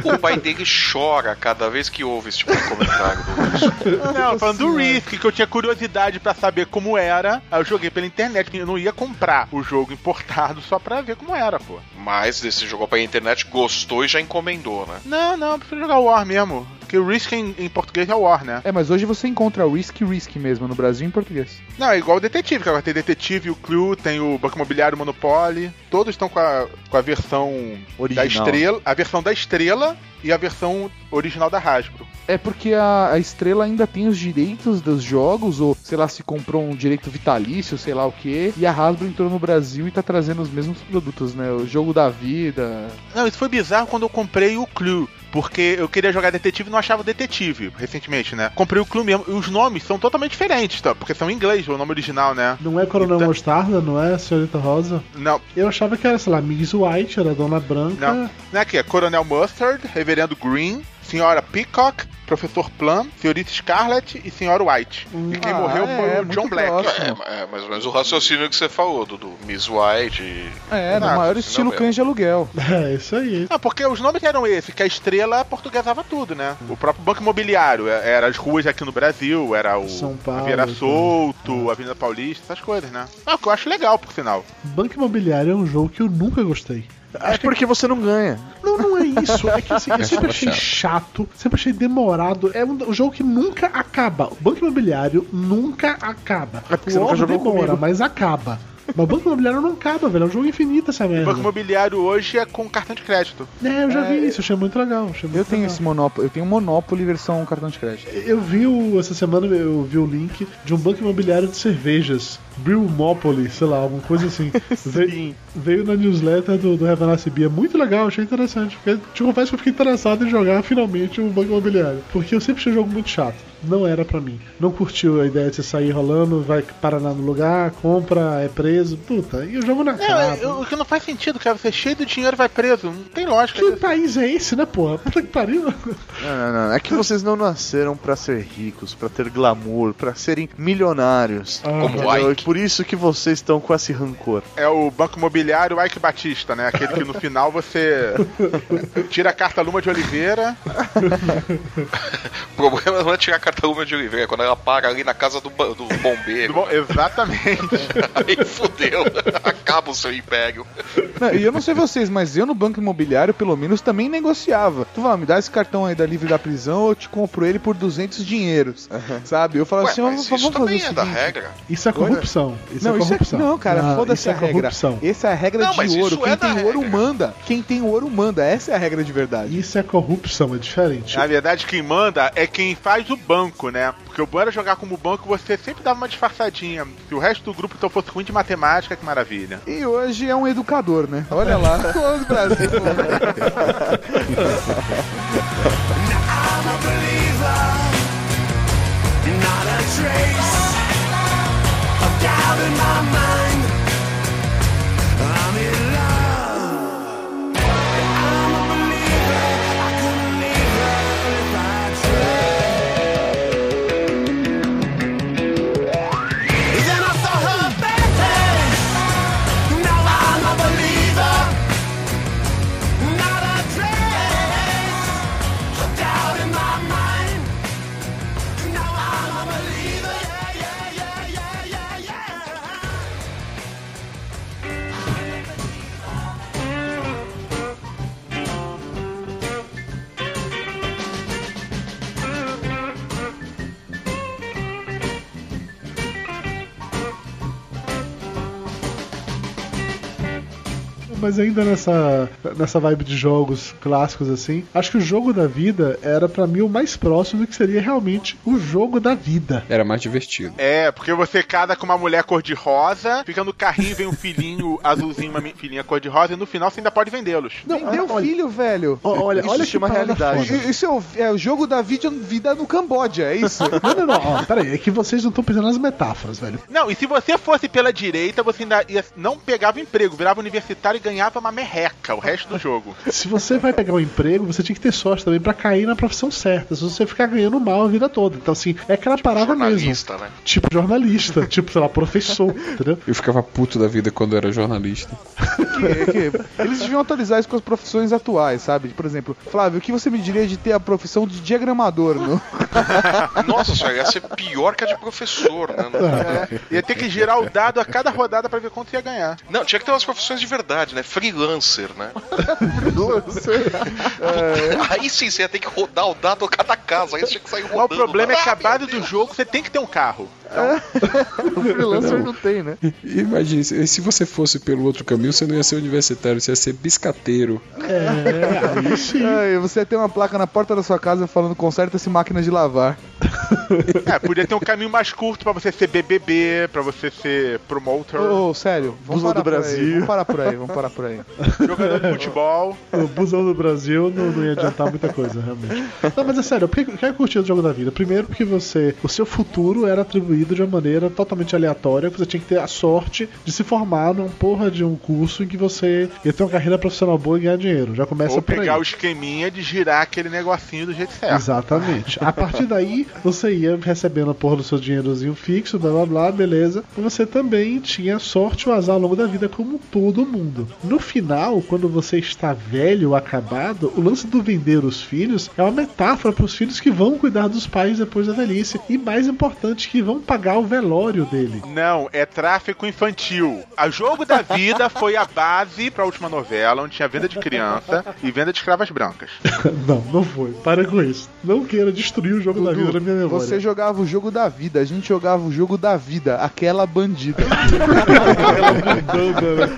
O pai dele chora cada vez que ouve esse tipo de comentário do Lúcio.
Não, falando do Risk, que eu tinha curiosidade pra saber como era. Aí eu joguei pela internet, eu não ia comprar o jogo importado só pra ver como era, pô.
Mas desse jogou pra internet, gostou e já encomendou, né?
Não, não, eu prefiro jogar o War mesmo. Porque o Risk em, em português é o War, né?
É, mas hoje você encontra o Risk Risk mesmo no Brasil em português.
Não, é igual o Detetive, que agora tem Detetive, o Clue, tem o Banco Imobiliário o Monopoly. Todos estão com a, com a versão
Original.
da estrela. A versão da estrela e a versão original da Hasbro.
É porque a, a estrela ainda tem os direitos dos jogos, ou sei lá, se comprou um direito vitalício, sei lá o que, e a Hasbro entrou no Brasil e tá trazendo os mesmos produtos, né? O jogo da vida.
Não, isso foi bizarro quando eu comprei o Clue. Porque eu queria jogar detetive e não achava o detetive, recentemente, né? Comprei o Clue mesmo. E os nomes são totalmente diferentes, tá? Porque são em inglês, o nome original, né?
Não é Coronel Mostarda, não é Senhorita Rosa?
Não,
Eu achava que era, sei lá, Miss White, era Dona Branca.
não. Não é aqui, é Coronel Mustard, Reverendo Green, Senhora Peacock, Professor Plum, Senhorita Scarlet e Senhora White. e quem
Ah,
morreu
é,
foi o John Black.
É, é mais ou menos o raciocínio que você falou, do, do Miss White. e-
É, no
Ah,
maior
não
estilo cães de aluguel.
É, isso aí.
Ah, porque os nomes eram esses, que a estrela portuguesava tudo, né? O próprio Banco Imobiliário, é- era as ruas aqui no Brasil, era o
São Paulo,
Vieira
então.
Solto, a Avenida Paulista, essas coisas, né? Ah, o que eu acho legal, por sinal.
Banco Imobiliário é um jogo que eu nunca gostei.
É porque você não ganha.
Não, não é isso. É que assim, eu sempre achei
chato,
sempre achei demorado. É um, um jogo que nunca acaba. O Banco Imobiliário nunca acaba.
É
o
nunca
demora,
comigo.
mas acaba. Mas o Banco Imobiliário não acaba, velho. É um jogo infinito essa
O
merda.
Banco Imobiliário hoje é com cartão de crédito.
É, eu já
É,
vi isso, achei muito legal. Achei muito
Eu tenho
legal.
esse Monopoly, eu tenho um Monopoly versão cartão de crédito.
Eu vi o, essa semana eu vi o link de um banco imobiliário de cervejas. Brewmopoly, sei lá, alguma coisa assim. (laughs) veio, veio na newsletter do, do Revenace Bia. Muito legal, achei interessante. Porque, te confesso que eu fiquei interessado em jogar finalmente um banco imobiliário. Porque eu sempre achei jogo muito chato. Não era pra mim. Não curtiu a ideia de você sair rolando, vai parar lá no lugar, compra, é preso. Puta, e o jogo.
É, eu- o que não faz sentido, cara. Você é cheio de dinheiro e vai preso. Não tem lógica.
Que país é esse, né, porra? Puta que pariu.
Não, não, não. É que vocês não nasceram pra ser ricos, pra ter glamour, pra serem milionários.
Ah,
Como
Entendeu?
Ike.
E por isso que vocês estão com esse rancor.
É o Banco Imobiliário Ike Batista, né? Aquele que no final você tira a carta Luma de Oliveira. (laughs)
O problema não é tirar a cartão de Oliveira, é quando ela para ali na casa do, do bombeiro.
Bom, exatamente. (laughs)
Aí fudeu. Acaba o seu império.
Não, e eu não sei vocês, mas eu no banco imobiliário, pelo menos, também negociava. Tu fala, me dá esse cartão aí da livre da prisão, eu te compro ele por 200 dinheiros. Sabe? Eu falo
Ué,
assim,
mas
vamos
isso
fazer o
é
seguinte.
regra.
Isso é corrupção. Isso
não,
é
isso
corrupção.
é, não, cara,
Não,
foda-se
isso
a
é
regra.
corrupção.
Essa é a regra
Não, mas
de ouro.
isso
Quem
é
tem ouro
regra.
manda. Quem tem ouro manda. Essa é a regra de verdade.
Isso é corrupção, é diferente.
Na verdade, quem manda é quem faz o banco, banco, né? Porque o bom era jogar como banco, você sempre dava uma disfarçadinha. Se o resto do grupo então fosse ruim de matemática, que maravilha.
E hoje é um educador, né? Olha lá. (laughs) Todo o Brasil.
Not a trace of doubt in my mind Mas ainda nessa, nessa vibe de jogos clássicos assim, acho que o jogo da vida era pra mim o mais próximo do que seria realmente o jogo da vida.
Era mais divertido.
É, porque você casa com uma mulher cor-de-rosa, fica no carrinho, vem um filhinho (laughs) azulzinho, uma filhinha cor-de-rosa, e no final você ainda pode vendê-los.
Não,
Vendeu
olha-
filho, velho.
Ó, Olha,
Isso
olha que parada
realidade.
foda.
Isso é o, é o jogo da vida, vida no Camboja, é isso? (laughs)
Não, não, não. Ó, peraí, é que vocês não estão pensando nas metáforas, velho.
Não, e se você fosse pela direita, você ainda ia, não pegava emprego, virava universitário e ganhava uma merreca o resto do jogo. (laughs)
Se você vai pegar um emprego, você tinha que ter sorte também pra cair na profissão certa. Se você ficar ganhando mal a vida toda. Então, assim, é aquela parada mesmo.
Jornalista, né?
Tipo jornalista, (laughs) tipo, sei lá, professor, entendeu?
Eu ficava puto da vida quando eu era jornalista.
que, que eles deviam atualizar isso com as profissões atuais, sabe? Por exemplo, Flávio, o que você me diria de ter a profissão de diagramador, no... (laughs)
Nossa senhora, ia ser pior que a de professor, né?
É, ia ter que girar o dado a cada rodada pra ver quanto ia ganhar.
Não, tinha que ter umas profissões de verdade, né? Freelancer, né? (laughs) Aí sim, você ia ter que rodar o dado a cada casa, aí você tinha que sair
Mas
rodando.
o problema é que a base do jogo você tem que ter um carro. (laughs)
o freelancer não tem, né?
Imagine, se se você fosse pelo outro caminho, você não ia ser universitário, você ia ser biscateiro.
É, aí sim.
É, você ia ter uma placa na porta da sua casa falando conserta-se máquina de lavar. (laughs)
É, podia ter um caminho mais curto pra você ser BBB, pra você ser promoter,
Ô, ô, sério, vamos
Busão
parar
do
por aí,
Brasil.
Vamos parar por aí, vamos parar por aí.
jogador de futebol.
O busão do Brasil não, não ia adiantar muita coisa, realmente. Não, mas é sério, por que, eu curti o jogo da vida? Primeiro porque você. O seu futuro era atribuído de uma maneira totalmente aleatória, você tinha que ter a sorte de se formar num porra de um curso em que você ia ter uma carreira profissional boa e ganhar dinheiro. Já começa
Ou
por aí.
pegar o esqueminha de girar aquele negocinho do jeito certo.
Exatamente. A partir daí, você ia recebendo a porra do seu dinheirozinho fixo, blá blá blá, beleza. E você também tinha sorte ou azar ao longo da vida, como todo mundo. No final, quando você está velho, acabado, o lance do vender os filhos é uma metáfora para os filhos que vão cuidar dos pais depois da velhice. E mais importante, que vão pagar o velório dele.
Não, é tráfico infantil. A Jogo da Vida foi a base pra última novela, onde tinha venda de criança e venda de escravas brancas. (laughs)
não, não foi. Para com isso. Não queira destruir o jogo da vida na minha memória.
Você jogava o jogo da vida, a gente jogava o jogo da vida, aquela bandida. (laughs)
Aquela bandana, né?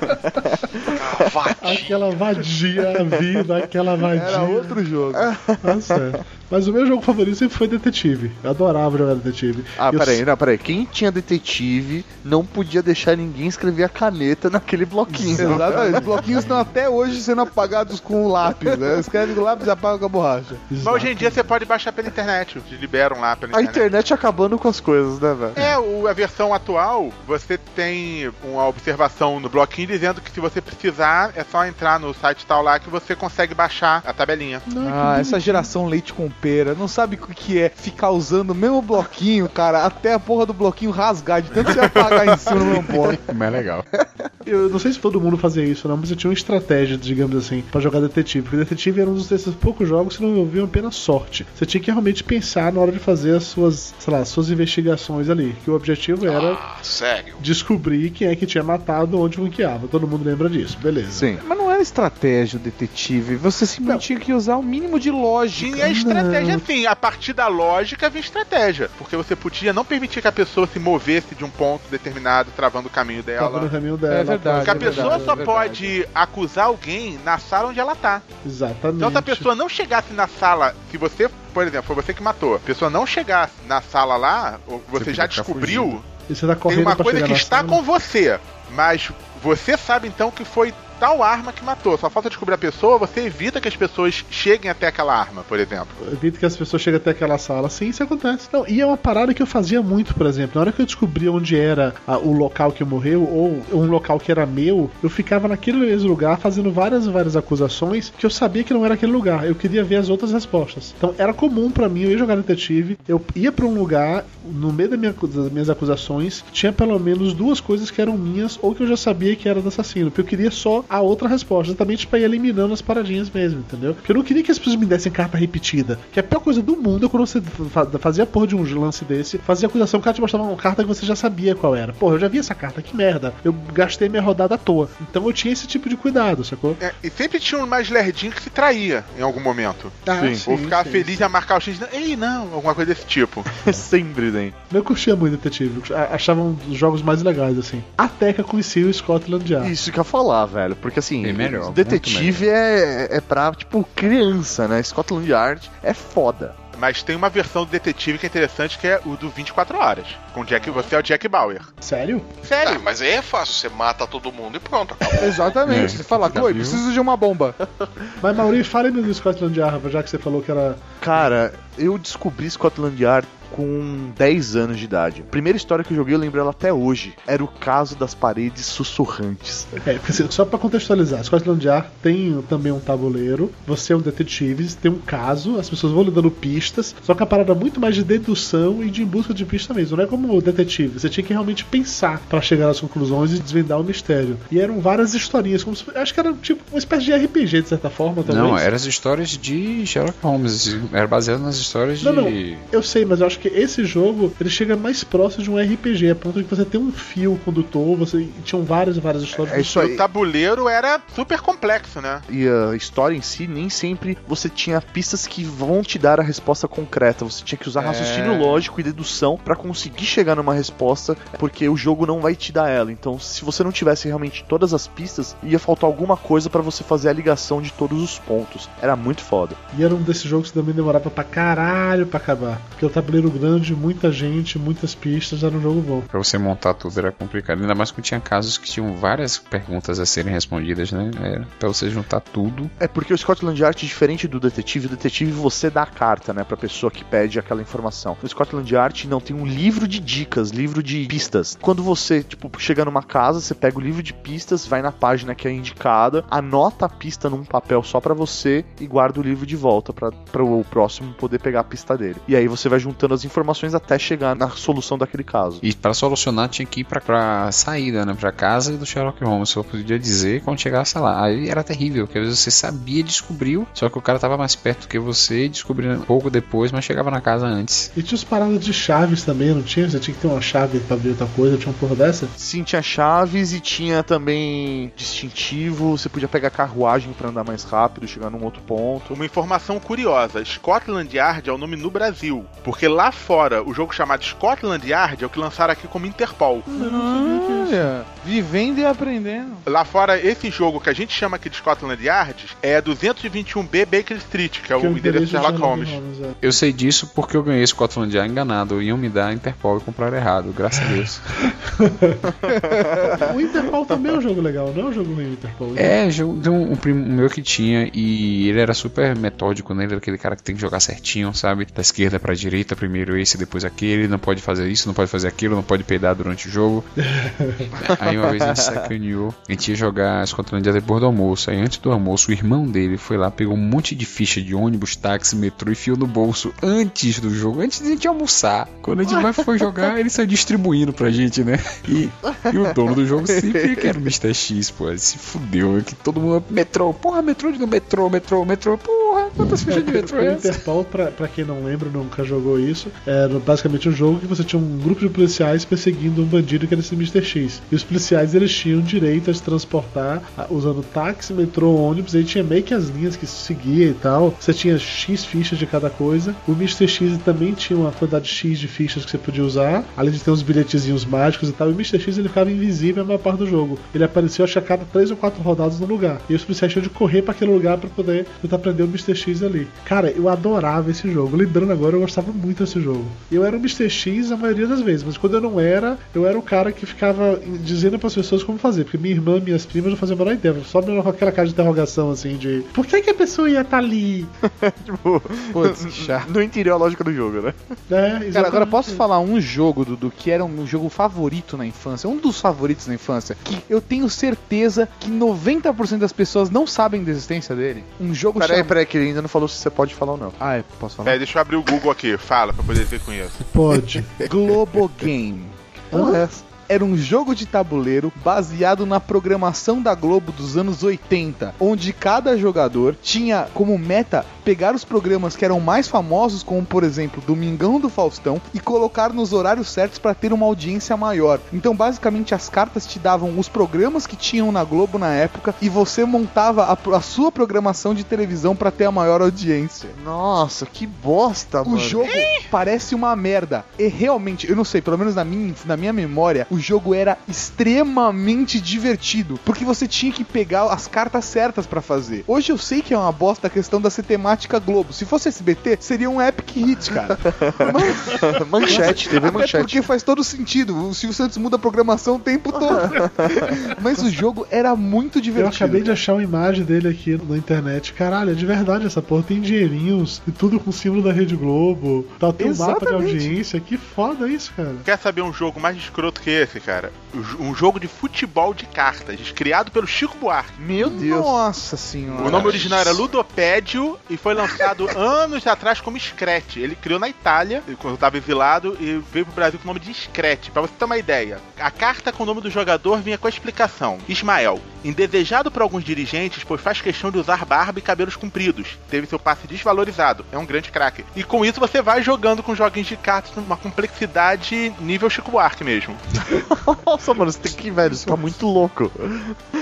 (laughs)
Vadia.
Aquela vadia, a vida, aquela vadia.
Era outro jogo.
Tá certo. Mas o meu jogo favorito sempre foi Detetive. Eu adorava jogar Detetive.
Ah,
Eu-
peraí, não, peraí. Quem tinha detetive não podia deixar ninguém escrever a caneta naquele bloquinho.
Exatamente. Os bloquinhos estão até hoje sendo apagados com o lápis, né? Escreve com o lápis e apaga com a borracha.
Mas hoje em dia você pode baixar pela internet, eles liberam lá pela
A
internet.
internet acabando com as coisas, né, velho?
É, o- a versão atual, você tem uma observação no bloquinho dizendo que se você precisar, é só entrar no site tal lá que você consegue baixar a tabelinha.
Ah, essa geração leite com pera não sabe o que é ficar usando o mesmo bloquinho, cara, até a porra do bloquinho rasgar, de tanto você apagar em cima não pode. (laughs)
Mas é legal. (laughs)
Eu não sei se todo mundo fazia isso, não, mas eu tinha uma estratégia, digamos assim, pra jogar detetive. Porque detetive era um dos desses poucos jogos que não envolviam apenas sorte. Você tinha que realmente pensar na hora de fazer as suas, sei lá, suas investigações ali. Que o objetivo era
Ah, sério?
descobrir quem é que tinha matado onde ranqueava. Todo mundo lembra disso, beleza.
Sim.
Mas não era estratégia o detetive, você simplesmente tinha que usar o mínimo de lógica.
Tinha estratégia sim, a partir da lógica vinha estratégia. Porque você podia não permitir que a pessoa se movesse de um ponto determinado, travando o caminho
Tava no
dela.
caminho dela.
É verdade.
Porque a
é
pessoa
verdade,
só
é
pode acusar alguém na sala onde ela tá.
Exatamente.
Então se a pessoa não chegasse na sala, se você, por exemplo, foi você que matou, a pessoa não chegasse na sala lá, você,
Você
já descobriu,
fugindo.
E você tá
tem uma
pra
coisa que está
sala.
com você, mas você sabe então que foi tal arma que matou. Só falta descobrir a pessoa, você evita que as pessoas cheguem até aquela arma, por exemplo.
Evita que as pessoas cheguem até aquela sala. Sim, isso acontece. Não, e é uma parada que eu fazia muito, por exemplo. Na hora que eu descobria onde era ah, o local que morreu, ou um local que era meu, eu ficava naquele mesmo lugar fazendo várias e várias acusações que eu sabia que não era aquele lugar. Eu queria ver as outras respostas. Então era comum pra mim, eu ia jogar detetive, eu ia pra um lugar, no meio da minha- das minhas acusações, tinha pelo menos duas coisas que eram minhas ou que eu já sabia que era do assassino. Porque eu queria só a outra resposta, exatamente pra ir eliminando as paradinhas mesmo, entendeu? Porque eu não queria que as pessoas me dessem carta repetida. Que é a pior coisa do mundo é quando você fa- fazia porra de um lance desse, fazia acusação, o cara te mostrava uma carta que você já sabia qual era. Porra, eu já vi essa carta, que merda. Eu gastei minha rodada à toa. Então eu tinha esse tipo de cuidado, sacou?
É, e sempre tinha um mais lerdinho que se traía em algum momento.
Ah,
Ou ficava
sim.
feliz em marcar o X. Ei, não, alguma coisa desse tipo. (laughs)
Sempre tem.
Eu curtia muito detetive, achava um dos jogos mais legais, assim. Até que eu conheci o Scotland Yard.
Isso que eu ia falar, velho. Porque assim,
Bem melhor, muito
detetive é, é pra, tipo, criança, né? Scotland Yard é foda.
Mas tem uma versão do detetive que é interessante, que é o do 24 horas. Com Jack, você é o Jack Bauer.
Sério?
Sério?
Ah, mas aí é fácil, você mata todo mundo e pronto, acabou. (laughs)
Exatamente.
É.
Você fala, oi, preciso de uma bomba. (laughs)
Mas Mauri, fale-me do Scotland Yard, já que você falou que era.
Cara, eu descobri Scotland Yard com 10 anos de idade. A primeira história que eu joguei, eu lembro ela até hoje. Era o caso das paredes sussurrantes.
É, porque, assim, só pra contextualizar, Scotland Yard tem também um tabuleiro, você é um detetive, tem um caso, as pessoas vão lhe dando pistas, só que a parada é muito mais de dedução e de busca de pista mesmo. Não é como o detetive, você tinha que realmente pensar pra chegar às conclusões e desvendar o mistério. E eram várias historinhas, como se, acho que era tipo uma espécie de RPG de certa forma, talvez.
Não, eram as histórias de Sherlock Holmes. Era baseado nas histórias
Não,
de.
não, eu sei, mas eu acho que esse jogo ele chega mais próximo de um RPG, a ponto de que você tem um fio condutor, você tinham várias e várias histórias.
É isso aí.
O tabuleiro era super complexo, né?
E a história em si, nem sempre você tinha pistas que vão te dar a resposta concreta. Você tinha que usar
É.
raciocínio lógico e dedução pra conseguir chegar numa resposta, porque o jogo não vai te dar ela. Então, se você não tivesse realmente todas as pistas, ia faltar alguma coisa pra você fazer a ligação de todos os pontos. Era muito foda.
E era um desses jogos que também demorava pra caralho pra acabar. Porque o tabuleiro grande, muita gente, muitas pistas, era um jogo bom.
Pra você montar tudo era complicado. Ainda mais quando tinha casos que tinham várias perguntas a serem respondidas, né? Era pra você juntar tudo.
É porque o Scotland Yard, diferente do detetive, o detetive você dá a carta, né, pra pessoa que pede aquela informação. No Scotland Yard não tem um livro de dicas, livro de pistas. Quando você, tipo, chega numa casa, você pega o livro de pistas, vai na página que é indicada, anota a pista num papel só pra você e guarda o livro de volta pra para o próximo poder pegar a pista dele. E aí você vai juntando as informações até chegar na solução daquele caso.
E pra solucionar tinha que ir pra, pra saída, né? Pra casa do Sherlock Holmes. Só podia dizer quando chegasse lá. Aí era terrível, porque às vezes você sabia, descobriu, só que o cara tava mais perto que você, descobriu um pouco depois, mas chegava na casa antes.
E tinha os paradas de chaves também, não tinha? Você tinha que ter uma chave pra abrir outra coisa, tinha uma porra dessa?
Sim, tinha chaves e tinha também distintivo. Você podia pegar carruagem pra andar mais rápido, chegar num outro ponto.
Uma informação curiosa: Scotland Yard é o nome no Brasil. Porque lá fora, o jogo chamado Scotland Yard é o que lançaram aqui como Interpol.
Olha, vivendo e aprendendo.
Lá fora, esse jogo que a gente chama aqui de Scotland Yard é 221B Baker Street, que é o
Que é o
endereço de Sherlock Holmes.
Holmes, é.
Eu sei disso porque eu ganhei Scotland Yard enganado. Iam me dar Interpol e compraram errado, graças a Deus. (laughs)
O Interpol também é um jogo legal, não é um jogo ruim, o Interpol.
É, jogo de um, um primo meu que tinha e ele era super metódico, né? Ele era aquele cara que tem que jogar certinho, sabe? Da esquerda pra direita, primeiro esse, depois aquele, não pode fazer isso, não pode fazer aquilo, não pode peidar durante o jogo. Aí (laughs) uma vez a gente sacaneou, a gente ia jogar Scotland Yard depois do almoço. Aí antes do almoço, o irmão dele foi lá, pegou um monte de ficha de ônibus, táxi, metrô e enfiou no bolso antes do jogo, antes de a gente almoçar. Quando a gente vai foi jogar, ele saiu distribuindo pra gente, né? E, e o dono do jogo sempre (laughs) que era o Mr. X, pô, ele se fudeu, que todo mundo, metrô, porra, metrô de metrô, metrô, metrô, porra, quantas fichas de metrô (laughs) é
O
essa?
Interpol, pra, pra quem não lembra, nunca jogou isso, era basicamente um jogo que você tinha um grupo de policiais perseguindo um bandido que era esse Mr. X. E os policiais eles tinham direito a se transportar usando táxi, metrô, ônibus, aí tinha meio que as linhas que se seguia e tal. Você tinha X fichas de cada coisa. O Mr. X também tinha uma quantidade X de fichas que você podia usar, além de ter uns bilhetezinhos mágicos e tal. E o Mr. X ele ficava invisível a maior parte do jogo. Ele apareceu acho que a cada 3 ou 4 rodadas no lugar. E os policiais tinham de correr pra aquele lugar pra poder tentar prender o Mr. X ali. Cara, eu adorava esse jogo. Lembrando agora, eu gostava muito desse jogo. Eu era o Mr. X a maioria das vezes, mas quando eu não era, eu era o cara que ficava dizendo pras pessoas como fazer. Porque minha irmã, minhas primas não faziam a menor ideia. Só me com aquela cara de interrogação assim de por que, que a pessoa ia estar ali? (laughs)
tipo,
Putz, que chato.
não entendeu a lógica do jogo, né?
É,
Cara, agora posso falar um jogo, Dudu, que era um jogo favorito na infância, um dos favoritos na infância, que eu tenho certeza que 90% das pessoas não sabem da existência dele. Um jogo
Peraí, peraí, que ele ainda não falou se você pode falar ou não.
Ah, é, posso falar?
É, deixa eu abrir o Google aqui, fala, pra poder ver com isso.
Pode. (laughs)
Globo Game.
Hã?
É. Era um jogo de tabuleiro baseado na programação da Globo dos anos 80, onde cada jogador tinha como meta pegar os programas que eram mais famosos, como por exemplo Domingão do Faustão, e colocar nos horários certos para ter uma audiência maior. Então, basicamente, as cartas te davam os programas que tinham na Globo na época e você montava a, a sua programação de televisão para ter a maior audiência.
Nossa, que bosta,
O
mano.
jogo parece uma merda. E realmente, eu não sei, pelo menos na minha, na minha memória, o jogo era extremamente divertido. Porque você tinha que pegar as cartas certas pra fazer. Hoje eu sei que é uma bosta a questão da ser temática Globo. Se fosse SBT, seria um epic hit, cara. (laughs)
manchete, TV
Até
manchete.
porque faz todo sentido. O Silvio Santos muda a programação o tempo todo. (laughs) Mas o jogo era muito
Eu
divertido.
acabei de achar uma imagem dele aqui na internet. Caralho, é de verdade essa porra. Tem dinheirinhos e tudo com o símbolo da Rede Globo. Tá, tem um mapa de audiência. Que foda isso, cara.
Quer saber um jogo mais escroto que esse, cara? Um jogo de futebol de cartas, criado pelo Chico Buarque.
Meu Deus.
Nossa senhora.
O nome original era Ludopédio e foi lançado anos atrás como Scratch. Ele criou na Itália, quando estava exilado, e veio pro Brasil com o nome de Scratch. Pra você ter uma ideia, a carta com o nome do jogador vinha com a explicação. Ismael, indesejado por alguns dirigentes, pois faz questão de usar barba e cabelos compridos. Teve seu passe desvalorizado. É um grande craque. E com isso você vai jogando com joguinhos de cartas numa complexidade nível Chico Buarque mesmo. (laughs)
Nossa, mano, você tem que, velho, você tá muito louco.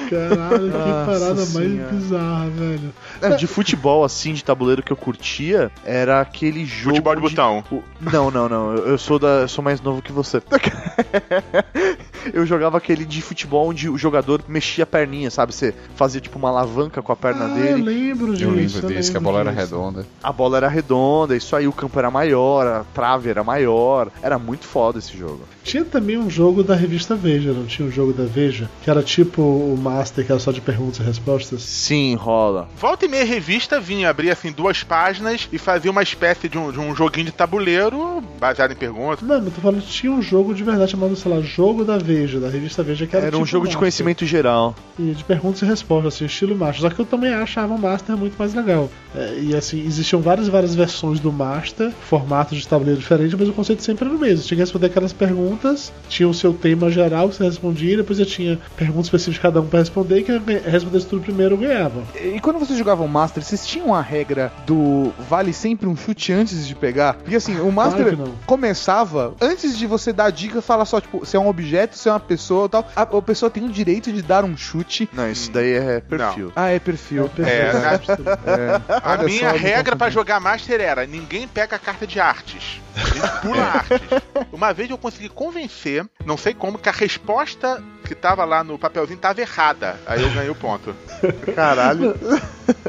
Caralho, que
Nossa
parada mais
Senhora.
bizarra, velho.
É, de futebol, assim, de tabuleiro que eu curtia, era aquele jogo.
Futebol de botão.
o- Não, não, não. Eu, eu sou da, eu sou mais novo que você. (laughs) eu jogava aquele de futebol onde o jogador mexia a perninha, sabe? Você fazia tipo uma alavanca com a perna
Ah, eu
dele.
lembro disso.
Eu lembro desse, que a bola era
disso.
redonda.
A bola era redonda, isso aí, o campo era maior, a trave era maior. Era muito foda esse jogo.
Tinha também um jogo da revista Veja, não tinha um jogo da Veja? Que era tipo o Master, que era só de perguntas e respostas?
Sim, rola.
Volta e meia revista vinha, abria assim duas páginas e fazia uma espécie de um, de um joguinho de tabuleiro baseado em perguntas.
Não, mas tô falando que tinha um jogo de verdade chamado, sei lá, Jogo da Veja, da revista Veja, que era,
Era um
tipo
jogo de
Master.
conhecimento geral.
E de perguntas e respostas, assim, estilo Master. Só que eu também achava o Master muito mais legal. É, e assim, existiam várias e várias versões do Master, formatos de tabuleiro diferentes, mas o conceito sempre era o mesmo. Tinha que responder aquelas perguntas, tinha o seu tema geral que você respondia, e depois você tinha perguntas específicas de cada um pra responder, e quem respondesse tudo primeiro ganhava.
E quando vocês jogavam Master, vocês tinham a regra do vale sempre um chute antes de pegar? Porque assim, o Master
Claro não.
começava, antes de você dar a dica, fala só, tipo, se é um objeto, se é uma pessoa e tal. A, a pessoa tem o direito de dar um chute.
Não, isso daí é perfil.
Ah, é perfil.
É, na- (laughs)
É.
A
Olha
minha regra pra
confundi.
jogar Master era: ninguém pega a carta de artes. A gente pula (laughs) artes. Uma vez eu consegui convencer, não sei como, que a resposta que tava lá no papelzinho tava errada. Aí eu ganhei o ponto. (laughs)
Caralho.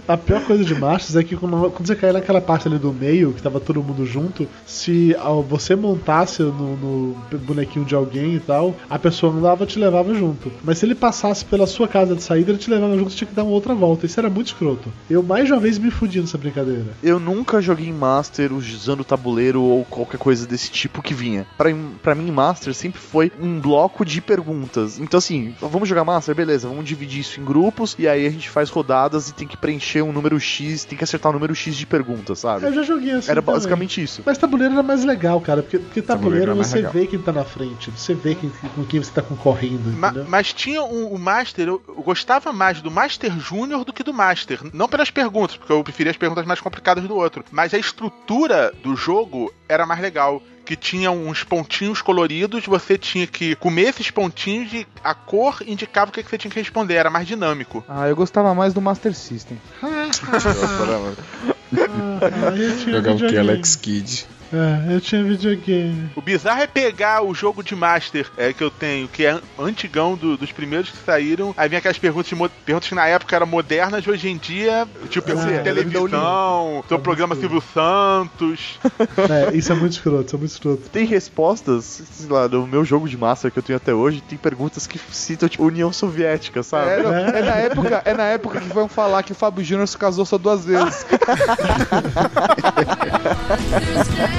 A pior coisa de Masters é que quando, quando você caía naquela parte ali do meio, que tava todo mundo junto, se ao você montasse no, no bonequinho de alguém e tal, a pessoa andava e te levava junto. Mas se ele passasse pela sua casa de saída, ele te levava junto, você tinha que dar uma outra volta. Isso era muito escroto. Eu mais de uma vez me fudi nessa brincadeira.
Eu nunca joguei em Master usando tabuleiro ou qualquer coisa desse tipo que vinha. Pra, pra mim, Master sempre foi um bloco de perguntas. Então, assim, vamos jogar Master? Beleza, vamos dividir isso em grupos e aí a gente faz rodadas e tem que preencher um número X, tem que acertar um número X de perguntas, sabe?
Eu já joguei assim.
Era
também.
basicamente isso.
Mas tabuleiro era mais legal, cara, porque, porque tabuleiro,
Tabuleiro
você
legal.
vê quem tá na frente, você vê quem, com quem você tá concorrendo,
Ma-
entendeu?
mas tinha um, o Master, eu, eu gostava mais do Master Júnior do que do Master. Não pelas perguntas, porque eu preferia as perguntas mais complicadas do outro. Mas a estrutura do jogo era mais legal. Que tinha uns pontinhos coloridos, você tinha que comer esses pontinhos e a cor indicava o que, que você tinha que responder, era mais dinâmico.
Ah, eu gostava mais do Master System. (laughs)
Ah, eu tinha
Jogar o que? Alex Kidd.
É, eu tinha videogame.
O bizarro é pegar o jogo de Master é, que eu tenho, que é antigão do- dos primeiros que saíram. Aí vem aquelas perguntas, perguntas que na época eram modernas, hoje em dia, tipo,
Ah,
de televisão, seu programa Silvio Santos. (laughs)
É, isso é muito escroto, isso é muito escroto.
Tem respostas, sei lá, no meu jogo de Master que eu tenho até hoje, tem perguntas que citam, tipo, União Soviética, sabe?
É, não, é na (laughs) época, é na época que vão falar que o Fábio Júnior se casou só duas vezes. (laughs)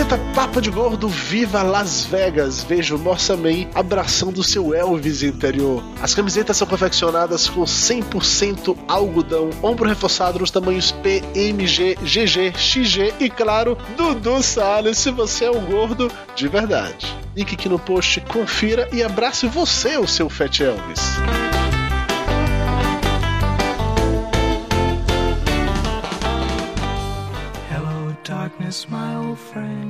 Camiseta Papa de Gordo Viva Las Vegas. Veja o Nossa Man abraçando seu Elvis interior. As camisetas são confeccionadas com 100% algodão, ombro reforçado nos tamanhos P, MG, GG, XG e, claro, Dudu Salles se você é um gordo de verdade. Link aqui no post, confira e abrace você, o seu Fat Elvis.
Darkness, my old friend.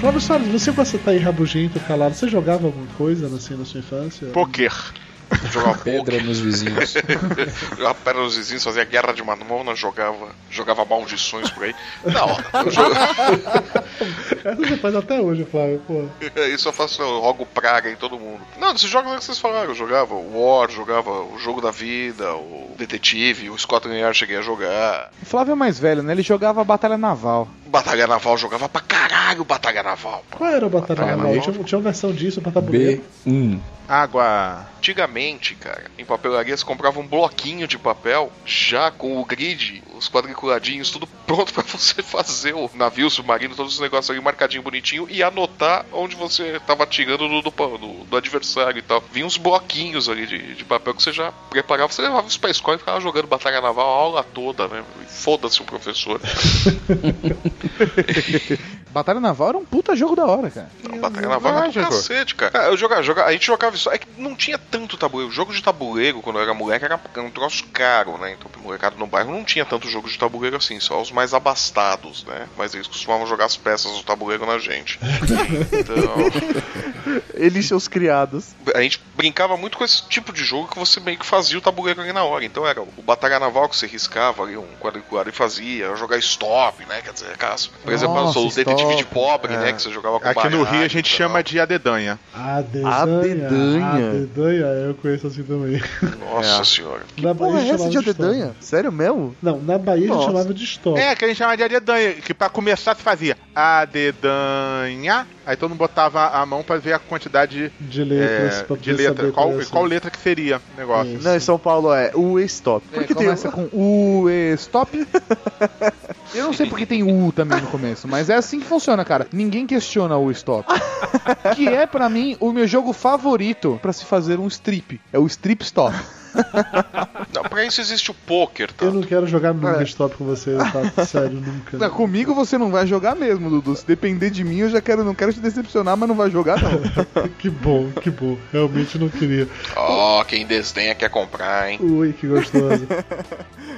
Flávio Salles, você quando você tá aí rabugento, calado, você jogava alguma coisa assim na sua infância?
Poker.
Jogava (laughs)
Pedra nos vizinhos. (laughs)
jogava pedra nos vizinhos, fazia guerra de mamona, jogava, jogava maldições por aí. Não, eu jogava. (laughs)
Essa você faz até hoje, Flávio, pô.
Isso eu faço, eu rogo praga em todo mundo. Não, desses jogos aí que vocês falaram, eu jogava o War, jogava o Jogo da Vida, o Detetive, o Scotland Yard cheguei a jogar.
O Flávio é mais velho, né? Ele jogava Batalha Naval.
Batalha Naval, jogava pra caralho Batalha Naval.
Qual era o Batalha
Batalha
Naval?
Naval.
Tinha, tinha uma versão disso pra tabuleiro.
B1.
Água.
Antigamente, cara, em papelaria você comprava um bloquinho de papel já com o grid, os quadriculadinhos, tudo pronto pra (laughs) você fazer o navio, o submarino, todos os negócios ali marcadinho bonitinho e anotar onde você tava atirando do, do, do- do adversário e tal. Vinha uns bloquinhos ali de, de papel que você já preparava, você levava isso pra escola e ficava jogando batalha naval a aula toda, né? Foda-se o professor. (laughs) (laughs)
Batalha Naval era um puta jogo da hora, cara.
Não, Batalha Naval era do cacete, cara. Eu jogava, jogava, a gente jogava isso. É que não tinha tanto tabuleiro. O jogo de tabuleiro, quando eu era moleque, era um troço caro, né? Então, pro molecado no bairro não tinha tanto jogo de tabuleiro assim, só os mais abastados, né? Mas eles costumavam jogar as peças do tabuleiro na gente. Então, (laughs)
Eles seus criados.
a gente brincava muito com esse tipo de jogo que você meio que fazia o tabuleiro ali na hora. Então era o Batalha Naval que você riscava ali um quadriculado e fazia, jogar stop, né? Quer dizer, por exemplo,
Nossa,
o detetive de pobre,
É.
né? Que você jogava com
Aqui no Rio a gente chama de adedanha.
A dedanha.
Adedanha.
A dedanha, eu conheço assim também.
Nossa
É.
senhora.
Na
Porra, é essa de
chamava
adedanha?
stop.
Sério mesmo?
Não, na Bahia a
Nossa.
gente chamava de stop.
É, que a gente chama de adedanha, que pra começar se fazia adedanha, aí todo mundo botava a mão pra ver a quantidade
De letras,
é,
pra
de letra,
saber
qual,
qual
qual letra que seria o negócio.
Não, em São Paulo é o stop.
É,
Porque tem
começa com U stop. (laughs) Eu não sei porque tem U também no começo, mas é assim que funciona, cara. Ninguém questiona o stop. que é pra mim o meu jogo favorito pra se fazer um strip. É o strip stop.
Não, pra isso existe o poker, tá?
Eu não quero jogar nunca
É.
stop com você, tá? (laughs) Sério, nunca.
Não, comigo você não vai jogar mesmo, Dudu. Se depender de mim, eu já quero, não quero te decepcionar, mas não vai jogar não. (laughs)
que bom, que bom. Realmente não queria.
Ó, quem desdenha quer comprar, hein?
Ui, que gostoso.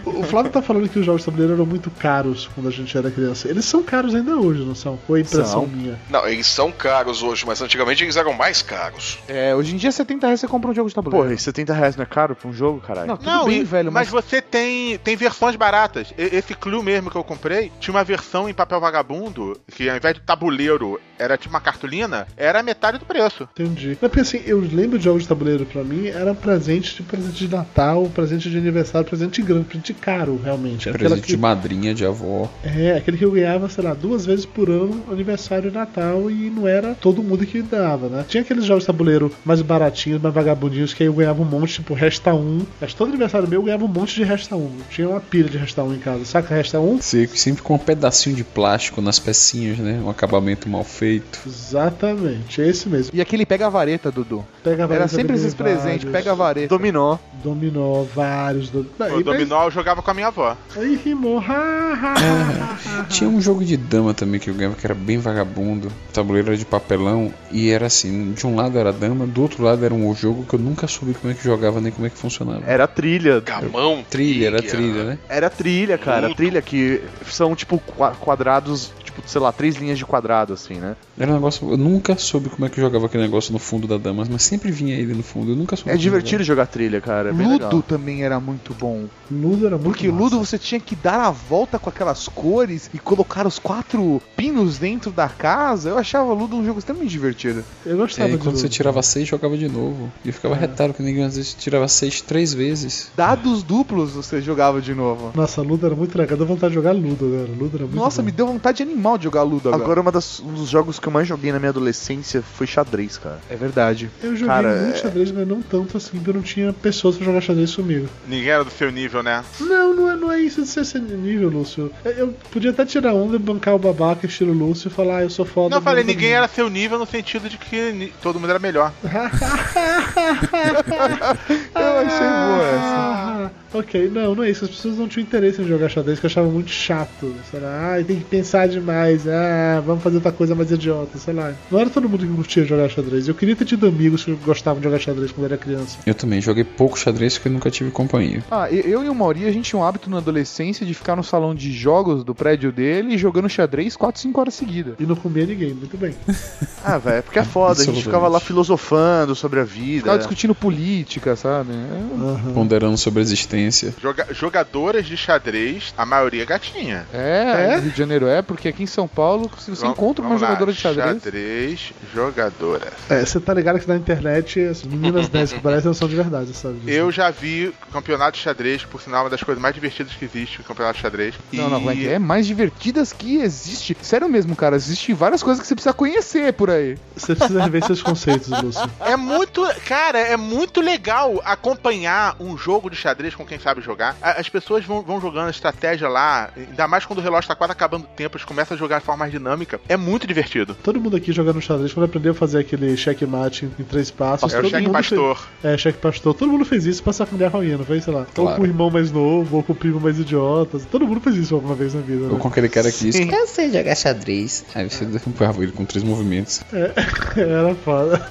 o Flávio tá falando que os jogos de tabuleiro eram muito caros quando a gente era criança. Eles são caros ainda hoje, não são? Ou é impressão
São.
minha?
Não, eles são caros hoje, mas antigamente eles eram mais caros.
É, hoje em dia 70 reais você compra um jogo de tabuleiro.
Porra, e 70 reais não é caro pra um jogo, caralho?
Não, tudo bem,
e-
velho,
mas...
mas...
você tem, tem versões baratas. E- Esse Clue mesmo que eu comprei, tinha uma versão em papel vagabundo, que ao invés de tabuleiro era tipo uma cartolina, era metade do preço.
Entendi. Mas porque assim, eu lembro de jogos de tabuleiro pra mim, era presente de presente de Natal, presente de aniversário, presente grande, presente caro, realmente. Era
Presente
aquela
de madrinha, de avó.
É, aquele que eu ganhava, sei lá, duas vezes por ano, aniversário e Natal, e não era todo mundo que dava, né? Tinha aqueles jogos de tabuleiro mais baratinhos, mais vagabundinhos, que aí eu ganhava um monte, tipo, Resta 1. Mas todo aniversário meu eu ganhava um monte de Resta 1. Tinha uma pilha de Resta 1 em casa. Saca Resta 1?
Sempre, sempre com um pedacinho de plástico nas pecinhas, né? Um acabamento mal feito.
Exatamente, é esse mesmo.
E aquele pega a vareta, Dudu.
Pega a vareta
Era sempre esses presentes, pega a vareta.
Dominó.
Dominó, vários. Do...
O dominó eu jogava com a minha avó.
Aí rimou. Ha. (laughs)
Tinha um jogo de dama também que eu ganhava que era bem vagabundo. O tabuleiro era de papelão e era assim: de um lado era dama, do outro lado era um jogo que eu nunca soube como é que jogava nem como é que funcionava.
Era trilha.
Gamão.
Trilha, era trilha, né?
Era trilha, cara. Trilha que são tipo qua- quadrados, tipo, sei lá, três linhas de quadrado, assim, né?
Era um negócio. Eu nunca soube como é que jogava aquele negócio no fundo da Damas, mas sempre vinha ele no fundo. Eu nunca soube.
É
como
divertido jogar trilha, cara. É
Ludo
legal.
também era muito bom.
Ludo era muito
Porque Ludo você tinha que dar a volta com aquelas cores e colocar os quatro pinos dentro da casa. Eu achava Ludo um jogo extremamente divertido.
Eu
É, e quando você tirava seis, jogava de novo. E eu ficava retado que ninguém às vezes tirava seis três vezes.
Dados duplos você jogava de novo.
Nossa, Ludo era muito legal. Deu vontade de jogar Ludo agora. Ludo era muito
Nossa,
bom.
me deu vontade animal de jogar Ludo agora.
Agora, uma das- um dos jogos que eu mais joguei na minha adolescência foi xadrez, cara.
É verdade.
Eu joguei
Cara,
muito
é-
xadrez, mas não tanto assim, porque eu não tinha pessoas pra jogar xadrez comigo.
Ninguém era do seu nível, né?
Não, não é, não é isso de ser esse nível, Lúcio. Eu- podia até tirar onda, bancar o babaca estilo Lúcio e falar, ah, eu sou foda.
Não, eu falei, ninguém era seu nível no sentido de que todo mundo era melhor. (laughs) (laughs)
Achei boa essa. (laughs) Ok, não, não é isso. As pessoas não tinham interesse em jogar xadrez, que eu achava muito chato. Sei lá, ah, tem que pensar demais. Ah, vamos fazer outra coisa mais idiota, sei lá. Não era todo mundo que curtia jogar xadrez. Eu queria ter tido amigos que gostavam de jogar xadrez quando era criança.
Eu também joguei pouco xadrez porque eu nunca tive companhia.
Ah, eu e o Mauri, a gente tinha um hábito na adolescência de ficar no salão de jogos do prédio dele jogando xadrez 4, 5 horas seguidas.
E não comia ninguém, muito bem. (laughs)
Ah, velho, porque é foda. A gente ficava lá filosofando sobre a vida.
Ficava discutindo política, sabe? É.
Ponderando sobre a existência.
Joga- jogadoras de xadrez, a maioria é gatinha.
É, no Rio de Janeiro é, porque aqui em São Paulo, se você
Vamos-
encontra uma
vamos lá,
jogadora de xadrez.
Xadrez, jogadoras.
É, você tá ligado que na internet as meninas (laughs) 10 que parecem não são de verdade, sabe?
Eu já vi campeonato de xadrez, por sinal, uma das coisas mais divertidas que existe, o campeonato de xadrez.
Não, não, é que é? Mais divertidas que existe. Sério mesmo, cara, existe várias coisas que você precisa conhecer por aí.
Você precisa rever seus conceitos, Lúcio.
É muito, cara, é muito legal acompanhar um jogo de xadrez com quem sabe jogar. As pessoas vão, vão jogando a estratégia lá, ainda mais quando o relógio tá quase acabando o tempo, eles começam a jogar de forma mais dinâmica. É muito divertido.
Todo mundo aqui jogando xadrez, quando aprendeu a fazer aquele checkmate em três passos.
É o cheque pastor.
Fez... É, cheque pastor. Todo mundo fez isso pra sacanear com alguém, não fez? Sei lá. Ou
Claro.
com o irmão mais novo, ou com o primo mais idiota. Todo mundo fez isso alguma vez na vida,
Ou
né?
com aquele cara que disse, eu sei jogar xadrez. Aí você derrubava ele com três movimentos.
É, (laughs) era foda.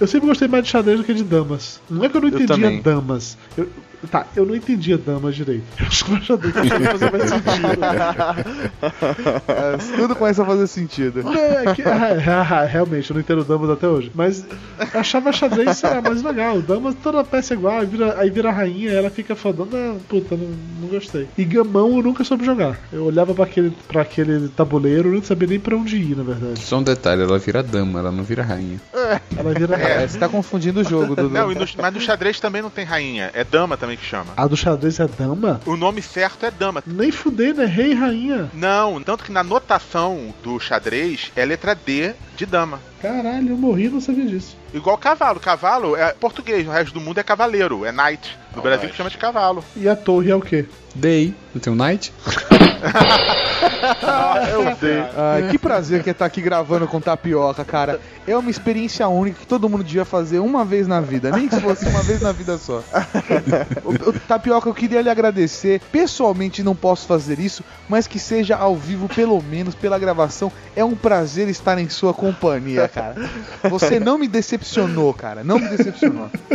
Eu sempre gostei mais de xadrez do que de damas. Não é que eu não
Eu
entendia
também.
damas. Eu- tá, eu não entendia damas direito. (laughs) Eu acho que o xadrez começou a fazer mais sentido. (laughs)
É, tudo começa a fazer sentido.
É que- ah, ah, realmente, eu não entendo damas até hoje. Mas eu achava xadrez, sei lá, mais legal. Damas, toda peça é igual, aí vira, aí vira a rainha, ela fica fodona. Não, puta, não, não gostei. E gamão eu nunca soube jogar. Eu olhava pra aquele, pra aquele tabuleiro, eu não sabia nem pra onde ir, na verdade.
Só um detalhe, ela vira dama, ela não vira rainha.
Ela vira
É, você tá confundindo o jogo, Dudu.
Não, e no- mas no xadrez também não tem rainha, é dama também que chama.
A do xadrez é dama?
O nome certo é dama.
Nem fudei, né? Rei e rainha.
Não, tanto que na notação do xadrez é letra D de dama.
Caralho, eu morri e não sabia disso.
Igual cavalo. Cavalo é português, no resto do mundo é cavaleiro, é knight. No Brasil que chama de cavalo.
E a torre é o quê?
Day, não tem um knight? (laughs)
Eu sei. Ai, que prazer que é estar aqui gravando com tapioca, cara. É uma experiência única que todo mundo devia fazer uma vez na vida, nem que fosse uma vez na vida só. O- o tapioca, eu queria lhe agradecer. Pessoalmente não posso fazer isso, mas que seja ao vivo, pelo menos pela gravação. É um prazer estar em sua companhia, cara. Você não me decepcionou, cara. Não me decepcionou. (laughs)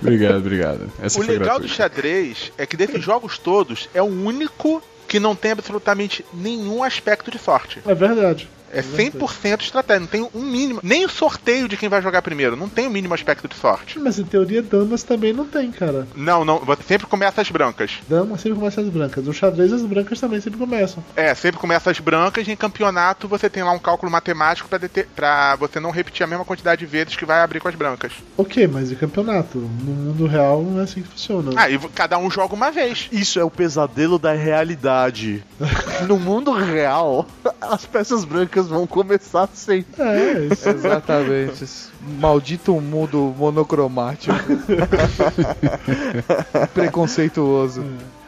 Obrigado, obrigado. Essa
o
foi
legal do
gratuita.
xadrez é que desses jogos todos é o único que não tem absolutamente nenhum aspecto de sorte.
É verdade.
É 100% estratégia, não tem um mínimo. Nem o sorteio de quem vai jogar primeiro, não tem o mínimo aspecto de sorte.
Mas em teoria, damas também não tem, cara.
Não, não, você sempre começa as brancas.
Dama sempre começa as brancas. No xadrez, as brancas também sempre começam.
É, sempre começa as brancas e em campeonato você tem lá um cálculo matemático pra, deter, pra você não repetir a mesma quantidade de vezes que vai abrir com as brancas.
Ok, mas e campeonato? No mundo real não é assim que funciona.
Ah, e cada um joga uma vez.
Isso é o pesadelo da realidade. (laughs) no mundo real, as peças brancas vão começar sempre.
É, isso.
Exatamente. Esse Maldito mundo monocromático. (laughs) Preconceituoso.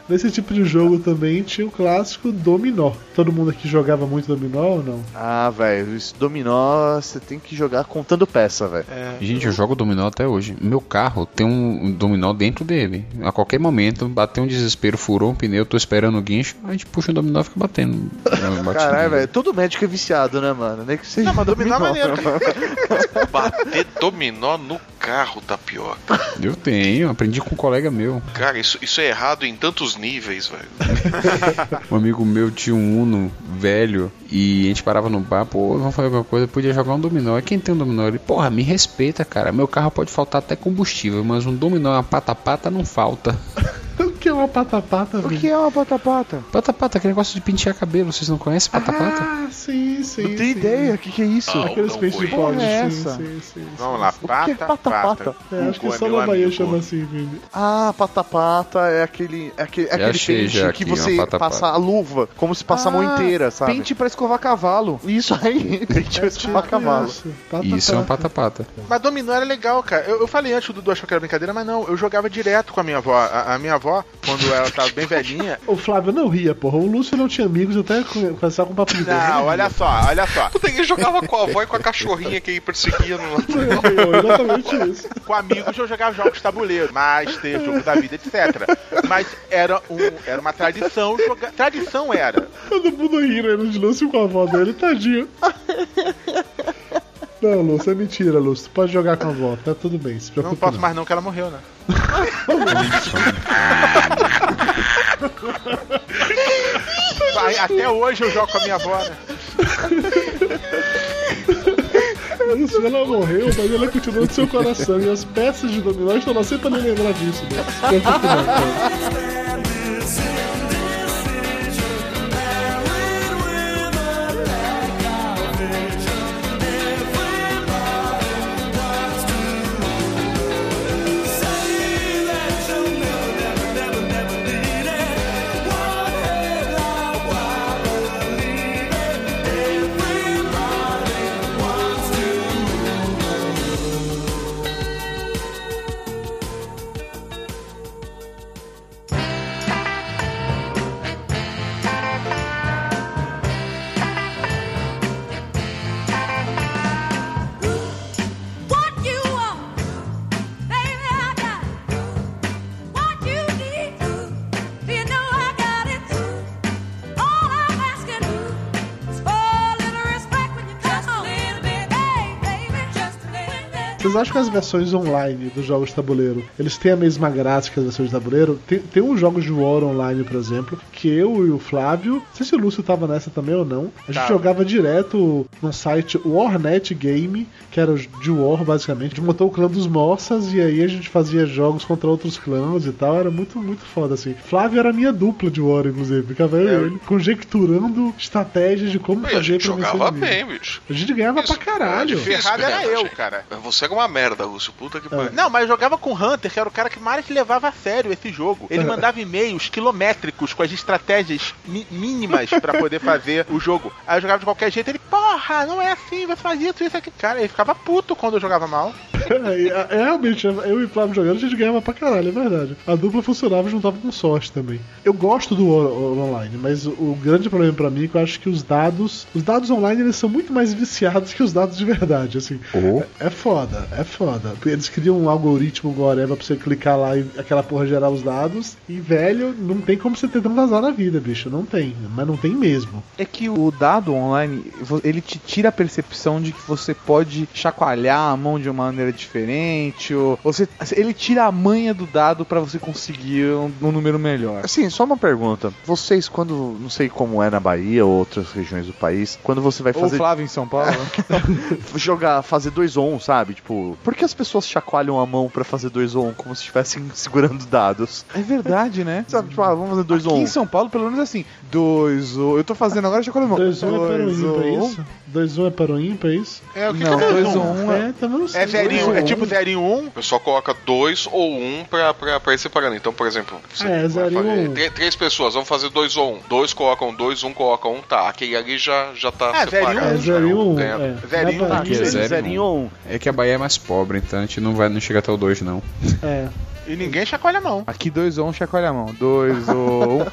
Nesse tipo de jogo também tinha o clássico dominó. Todo mundo aqui jogava muito dominó ou não?
Ah, velho, esse dominó você tem que jogar contando peça, velho.
Gente, eu jogo dominó até hoje. Meu carro tem um dominó dentro dele. A qualquer momento, bateu um desespero, furou um pneu, tô esperando o guincho, a gente puxa o dominó e fica batendo. (laughs)
Caralho, velho, todo médico é viciado, né, mano? Nem que seja.
Não, mas dominó é maneiro, (laughs)
Bater dominó no carro, tapioca.
Eu tenho, aprendi com um colega meu.
Cara, isso, isso é errado em tantos níveis, velho. (laughs)
Um amigo meu tinha um Uno velho e a gente parava no bar, pô, vamos fazer alguma coisa, podia jogar um dominó. E quem tem um dominó? Ele, porra, me respeita, cara. Meu carro pode faltar até combustível, mas um dominó, uma pata-pata não falta. (laughs)
O que é uma pata-pata,
O que é uma pata-pata?
Pata-pata, aquele negócio de pentear cabelo, vocês não conhecem pata-pata?
Ah, sim, sim.
Não tenho ideia, o que, que é isso?
Ah,
Aqueles
não
peixes de pode,
é
sim,
essa?
sim, sim.
Vamos lá,
que é
pata,
pata-pata?
pata.
É, acho que
Hugo
só
é
na Bahia
amigo.
chama assim, Vini.
Ah, pata-pata é aquele, é aquele, é aquele
achei
pente
já
que você passa a luva, como se passa a mão
Ah,
inteira, sabe?
Pente pra escovar cavalo.
Isso aí, (laughs) pente pra escovar cavalo.
Isso,
Isso é um
pata-pata.
Mas dominó era legal, cara. Eu, eu falei antes, o Dudu achou que era brincadeira, mas não. Eu jogava direto com a minha avó. A, a minha avó, quando ela tava bem velhinha... (laughs)
O Flávio não ria, porra. O Lúcio não tinha amigos, até com- começar com papo de dois.
Não, olha só, olha só.
Puta, ele jogava com a avó e com a cachorrinha que ele perseguia no. (laughs)
Exatamente isso.
Com amigos eu jogava jogos de tabuleiro, Master, jogo da vida, etc. Mas era, um, era uma tradição jogar. Tradição era.
Todo mundo rindo aí de Lúcio com a avó dele, tadinho. (laughs) Não, Lúcio, é mentira, Lúcio. Tu pode jogar com a avó, tá tudo bem. Se
Não
preocupe
posso
não.
mais não, que ela morreu, né? Vai, Até hoje eu jogo com a minha avó, né?
Lúcio, ela morreu, mas ela continua no seu coração. E as peças de dominó estão lá sempre pra lembrar disso, né? Vocês acham que as versões online dos jogos de tabuleiro eles têm a mesma graça que as versões de tabuleiro? Tem, tem uns jogos de War Online, por exemplo, que eu e o Flávio, não sei se o Lúcio tava nessa também ou não, a gente
Tava.
jogava direto num site Warnet Game, que era de War basicamente. A gente montou o clã dos Mossas e aí a gente fazia jogos contra outros clãs e tal. Era muito, muito foda assim. Flávio era a minha dupla de War, inclusive. Ficava eu e ele conjecturando estratégias de como
É. E a
fazer
gente
pra vencer
jogava bem, bicho.
A gente ganhava
Isso,
pra caralho.
é
Ferrado era eu, cara.
Você era uma merda, Lúcio. Puta que pariu.
Não, mas eu jogava com o Hunter, que era o cara que mais levava a sério esse jogo. Ele mandava e-mails quilométricos com as estratégias mi- mínimas pra poder fazer o jogo. Aí eu jogava de qualquer jeito, ele, porra, não é assim, vai fazer isso, isso aqui. Cara, ele ficava puto quando eu jogava mal.
É, realmente, eu e o Flávio jogando, a gente ganhava pra caralho, é verdade. A dupla funcionava e juntava com sorte também. Eu gosto do Online, mas o, grande problema pra mim é que eu acho que os dados. Os dados online eles são muito mais viciados que os dados de verdade, assim.
Oh.
É, é foda, é foda. Eles criam um algoritmo whatever pra você clicar lá e aquela porra gerar os dados. E, velho, não tem como você ter tanto azar na vida, bicho. Não tem. Mas não tem mesmo.
É que o dado online, ele te tira a percepção de que você pode chacoalhar a mão de uma maneira diferente, ou você, ele tira a manha do dado pra você conseguir um, um número melhor.
Assim, só uma pergunta. Vocês, quando, não sei como é na Bahia ou outras regiões do país, quando você vai
Ou
fazer
Flávio em São Paulo. (laughs)
jogar, fazer dois on, sabe? Tipo, por que as pessoas chacoalham a mão pra fazer dois on como se estivessem (laughs) segurando dados?
É verdade, né?
Sabe, tipo, ah, vamos fazer dois
Aqui
on.
em São Paulo, pelo menos assim, dois ou Eu tô fazendo agora, deixa eu colocar
2 1 é para o ímpar, é isso? 2 1 é para o ímpar, é isso?
É, o que
Não,
que é
dois
dois
ou
um?
um
É, tá vendo?
É zerinho, é tipo zerinho um?
O pessoal coloca dois ou um pra, pra, pra ir separando. Então, por exemplo, você
é,
fazer
um.
três, três pessoas, vamos fazer dois ou um. Dois colocam dois, um coloca um, tá. Aquele ali já, já tá
É, zero um.
separado.
É
já
0 1.
um
É.
Zerinho, tá.
É zero e
Zerinho
um.
ou um.
É que a Bahia é mais pobre, então a gente não vai não chega até o 2, não.
É.
E ninguém chacoalha a mão.
Aqui 2 ou 1, um, chacoalha a mão. 2 ou 1. Um.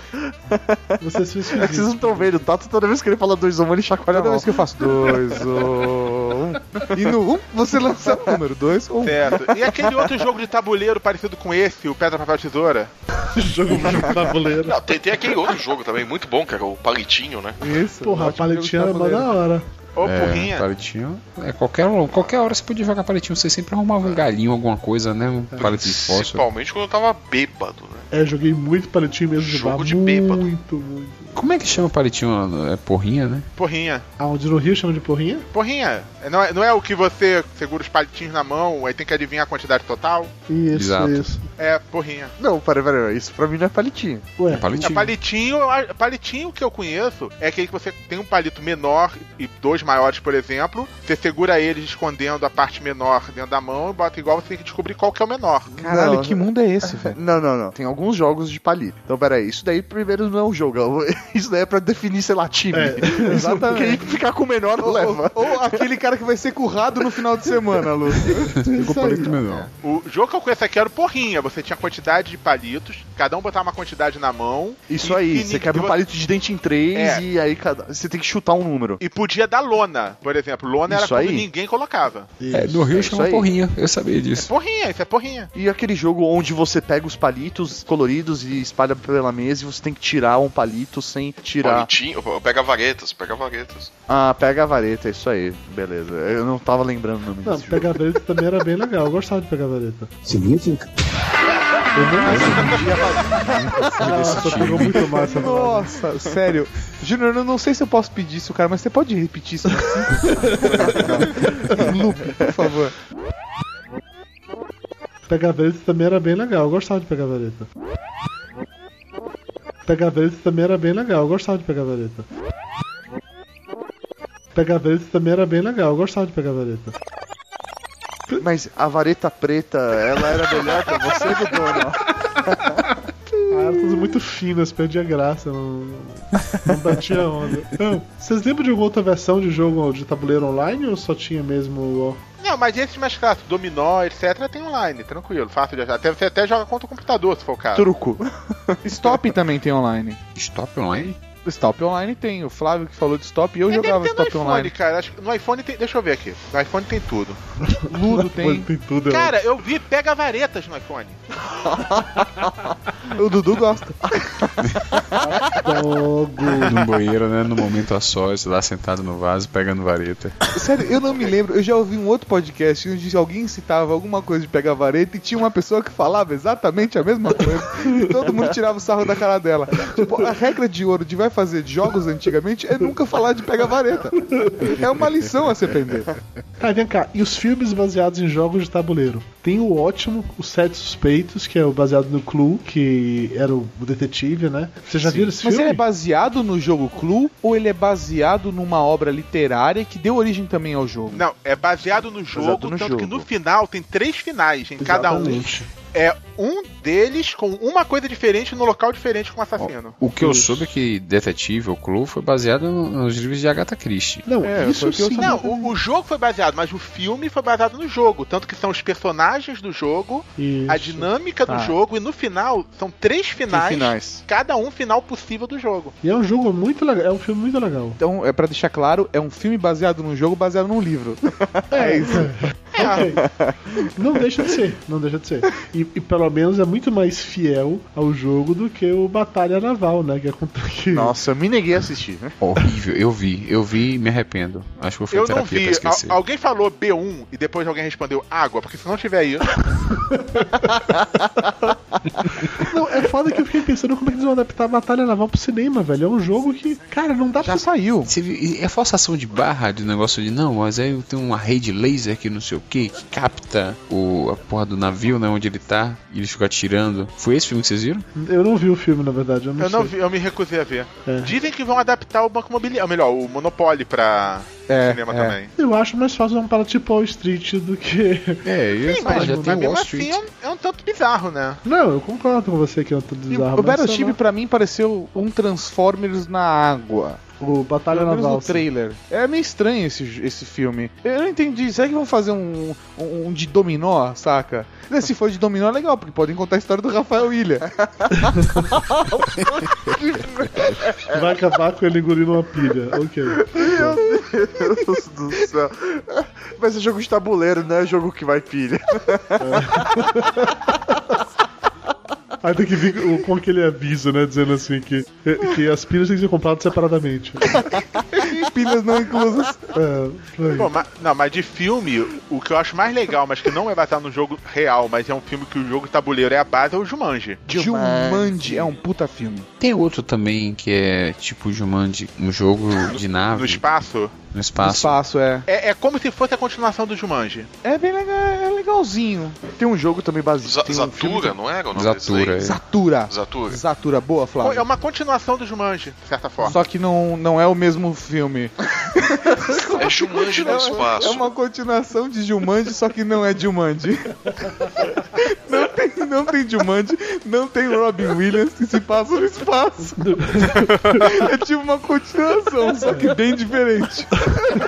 (laughs)
Vocês se
É que vocês não estão vendo, o Tato toda vez que ele fala 2 ou 1, ele chacoalha a
Toda
mão.
vez que eu faço 2 ou 1. Um. E no 1 um, você lança o número 2 ou 1. Um.
Certo. E aquele outro jogo de tabuleiro parecido com esse, o Pedra, Papel, Tesoura? (laughs)
jogo de tabuleiro.
Não, tem, tem aquele outro jogo também, muito bom, que era o Palitinho, né?
Isso.
Porra, a paletinha era mó da hora.
Ô,
É,
porrinha.
palitinho. É, qualquer, qualquer hora você podia jogar palitinho. Você sempre arrumava um galinho, alguma coisa, né? Um de fósforo.
Principalmente quando eu tava bêbado, né?
É, joguei muito palitinho mesmo de
Jogo de bêbado.
Muito, muito.
Como é que chama palitinho? É porrinha, né?
Porrinha.
Aonde no Rio chama de porrinha?
Porrinha. Não é, não é o que você segura os palitinhos na mão, aí tem que adivinhar a quantidade total?
Isso,
Exato.
isso.
É, porrinha.
Não, peraí, peraí. Isso pra mim não é palitinho.
Ué,
É palitinho.
É, palitinho, palitinho que eu conheço é aquele que você tem um palito menor e dois maiores, por exemplo. Você segura eles escondendo a parte menor dentro da mão e bota igual você tem que descobrir qual que é o menor.
Caralho,
Não,
que mundo é esse, velho? (laughs)
Não, não, não. Tem alguns jogos de palito. Então, peraí. Isso daí primeiro não é um jogo. (laughs) Isso daí é pra definir, sei lá, time.
É, (laughs)
Quem ficar com o menor
Ou,
leva.
ou- ou aquele cara que vai ser currado no final de semana, Lu.
Ficou palito menor.
O jogo que eu conheço aqui era o porrinha. Você tinha quantidade de palitos, cada um botava uma quantidade na mão.
Isso aí. Você quebra
vo-
palito de dente em três
É.
e aí cada... você tem que chutar um número.
E podia dar lona, por exemplo. Lona era
Isso
quando
aí.
ninguém colocava.
É, no Rio
é isso
chama
aí.
porrinha, eu sabia
É
disso.
porrinha, isso é porrinha.
E aquele jogo onde você pega os palitos coloridos e espalha pela mesa e você tem que tirar um palito sem tirar.
Palitinho, pega varetas, pega varetas.
Ah, pega a vareta, isso aí. Beleza. Eu não tava lembrando o nome
Não,
desse jogo.
pegar vareta também era bem legal. Eu gostava de pegar vareta.
Significa.
Nossa, pegou muito palavra.
Nossa, sério. Júnior, eu não sei se eu posso pedir isso, cara, mas você pode repetir isso assim? Loop, por favor.
Pegar vareta também era bem legal. Eu gostava de pegar vareta. Pegar vareta também era bem legal. Eu gostava de pegar vareta. Pegar vareta também era bem legal. Eu gostava de pegar vareta.
Mas a vareta preta, ela era melhor pra você do dono.
Ah, eram todas muito finas, perdia graça, não, não batia onda. Então, vocês lembram de alguma outra versão de jogo de tabuleiro online ou só tinha mesmo o
Não, mas esses mais clássicos, dominó, etc, tem online, tranquilo, fácil de achar. Até, você até joga contra o computador, se for o caso.
Truco.
Stop também tem online.
Stop online?
Stop online tem. O Flávio que falou de stop e eu jogava
deve ter no
stop
iPhone,
online.
cara. Acho que no iPhone tem. Deixa eu ver aqui. No iPhone tem tudo. (laughs)
Ludo tem.
Tem tudo,
Cara, eu vi pega varetas no iPhone. (laughs)
O Dudu gosta.
Dogo. (laughs)
No banheiro, né? No momento a sós, lá sentado no vaso, pegando vareta.
Sério, eu não me lembro. Eu já ouvi um outro podcast onde alguém citava alguma coisa de pegar vareta e tinha uma pessoa que falava exatamente a mesma coisa. e todo mundo tirava o sarro da cara dela. Tipo, a regra de ouro de vai fazer jogos antigamente é nunca falar de pegar vareta. É uma lição a se aprender.
Ah, vem cá, e os filmes baseados em jogos de tabuleiro? Tem o ótimo, Os Sete Suspeitos, que é o baseado no Clue, que era o detetive, né? Vocês já viram esse
Mas
filme?
ele é baseado no jogo Clue ou ele é baseado numa obra literária que deu origem também ao jogo?
Não, é baseado no jogo,
Baseado no
tanto que
jogo.
no final tem três finais em cada um. É um deles com uma coisa diferente no local diferente com o assassino.
O que eu
Isso.
soube é que Detetive, ou Clue, foi baseado no- nos livros de Agatha Christie.
Não,
É,
isso
o que eu
sim.
Não, o, o jogo foi baseado, mas o filme foi baseado no jogo. Tanto que são os personagens do jogo,
Isso.
a dinâmica do
Tá.
jogo, e no final são três finais,
finais.
cada um final possível do jogo.
E é um jogo muito legal, é um filme muito legal.
Então, é pra deixar claro, é um filme baseado num jogo baseado num livro.
É (laughs) isso. (laughs) (laughs) Não deixa de ser, não deixa de ser. E, e pelo menos é muito mais fiel ao jogo do que o Batalha Naval, né? Que é contra que.
Nossa, eu me neguei a assistir, né?
Horrível, eu vi, eu vi e me arrependo. Acho que vou fazer
Eu não
terapia
vi.
pra esquecer.
Al- alguém falou B1 e depois alguém respondeu água, porque se não tiver isso. (laughs)
Não, é foda que eu fiquei pensando como é que eles vão adaptar a Batalha Naval pro cinema, velho. É um jogo que, cara, não dá
Já
pra.
saiu.
Você viu, e é forçação de barra do negócio de não, mas aí tem uma rede laser que não sei o que capta o, a porra do navio, né, onde ele tá, e ele fica atirando. Foi esse filme que vocês viram?
Eu não vi o filme, na verdade. Eu não,
Eu não vi, eu me recusei a ver.
É.
Dizem que vão adaptar o Banco Imobiliário, ou melhor, o Monopoly pra
É,
cinema
é.
também.
Eu acho mais fácil uma parada tipo Wall Street do que.
É, ia (laughs)
Sim,
falar,
mas,
já
mas
tem
mesmo
Wall
assim
Street.
é um, é um tanto bizarro, né?
Não, eu concordo com você que é um
E
bizarro.
o
mas sei
Battleship pra mim pareceu um Transformers na água.
O Batalha
Pelo menos
Naval.
no trailer. É meio estranho esse, esse filme. Eu não entendi. Será que vão fazer um, um, um de dominó, saca? Né, Se for de dominó é legal, porque podem contar a história do Rafael Ilha. (laughs)
Vai acabar com ele engolindo uma pilha. Ok.
Meu Deus do céu. Vai ser jogo de tabuleiro, não é jogo que vai pilha. (laughs)
Aí tem que vir com- aquele aviso, né? Dizendo assim que, que as pilhas têm que ser compradas separadamente. (laughs)
Pilhas não inclusas.
É.
Pô, mas, não, mas de filme, o que eu acho mais legal, mas que não é baseado no jogo real, mas é um filme que o jogo tabuleiro é a base, é o Jumanji.
Jumanji é um puta filme.
Tem outro também que é tipo Jumanji, um jogo de nave.
No espaço.
No espaço.
Espaço, é.
É, é como se fosse a continuação do Jumanji.
É bem legal, é legalzinho.
Tem um jogo também baseado.
Z-
tem um
Zatura,
que-
não era o nome
Zatura, é.
Zatura.
Zatura.
Zatura, boa, Flávio.
É uma continuação do Jumanji, de certa forma.
Só que não, não é o mesmo filme. (laughs)
É Jumanji no
É
espaço.
uma continuação de Jumanji, só que não é Jumanji. (laughs) Não tem, não tem Jumanji, não tem Robin Williams que se passa no espaço. (laughs) É tipo uma continuação, só que bem diferente.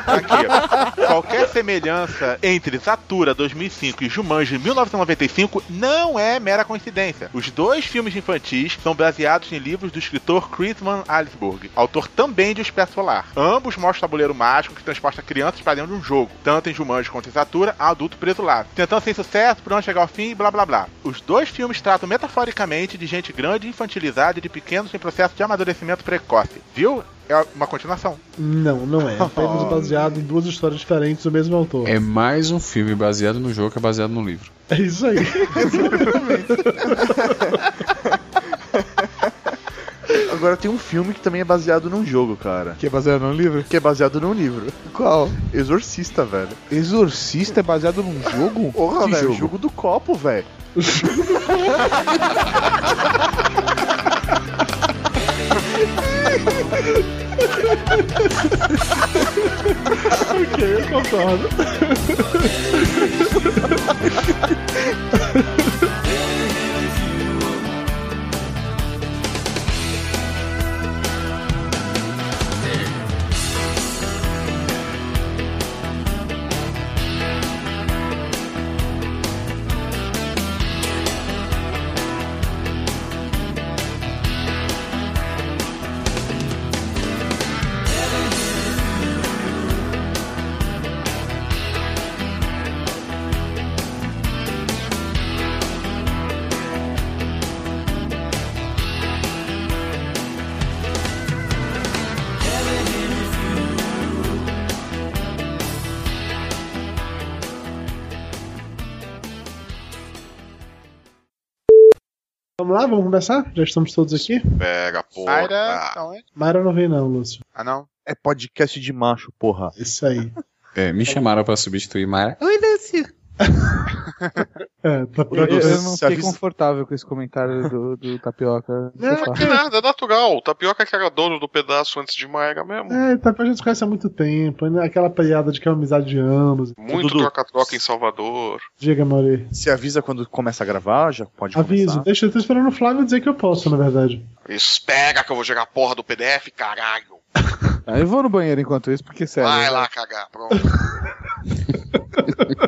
Aqui, ó. Qualquer semelhança entre Zatura 2005 e Jumanji 1995 não é mera coincidência. Os dois filmes infantis são baseados em livros do escritor Chris Van Allsburg, autor também de O Expresso Polar. Ambos mostram o tabuleiro mágico que transporta crianças para dentro de um jogo, tanto em Jumanji quanto em Zatura, há adulto preso lá, tentando sem sucesso, por onde chegar ao fim e blá blá blá. Os dois filmes tratam metaforicamente de gente grande infantilizada e de pequenos em processo de amadurecimento precoce. Viu? É uma continuação.
Não, não é. Apenas (laughs) baseado em duas histórias diferentes do mesmo autor.
É mais um filme baseado no jogo que é baseado no livro.
É isso aí. (laughs)
Agora tem um filme que também é baseado num jogo, cara.
Que é baseado num livro?
Que é baseado num livro.
Qual?
Exorcista, velho.
Exorcista é baseado num jogo? (laughs)
Porra,
Que
velho.
jogo?
Jogo do copo, velho.
Ok, eu concordo. Vamos lá, vamos começar? Já estamos todos aqui?
Pega, porra.
Mayra, tá onde?
Mayra não vem não, Lúcio.
Ah, não?
É podcast de macho, porra.
Isso aí.
É, me chamaram pra substituir Mara.
Oi, Lúcio. (laughs)
É, tá
Eu, eu não
Se
fiquei
avisa-
confortável com esse comentário do, do Tapioca.
Não, que nada, é natural. O Tapioca que era dono do pedaço antes de Maera mesmo.
É, tá, a gente se conhece há muito tempo, né? aquela piada de que é uma amizade de anos.
Muito troca-troca em Salvador.
Diga, Mauri.
Se avisa quando começa a gravar, já pode
Aviso,
começar.
deixa eu tô esperando o Flávio dizer que eu posso, na verdade.
Espera que eu vou jogar a porra do PDF, caralho. (laughs)
Ah, eu vou no banheiro enquanto isso, porque sério.
Vai lá cagar, pronto. (laughs)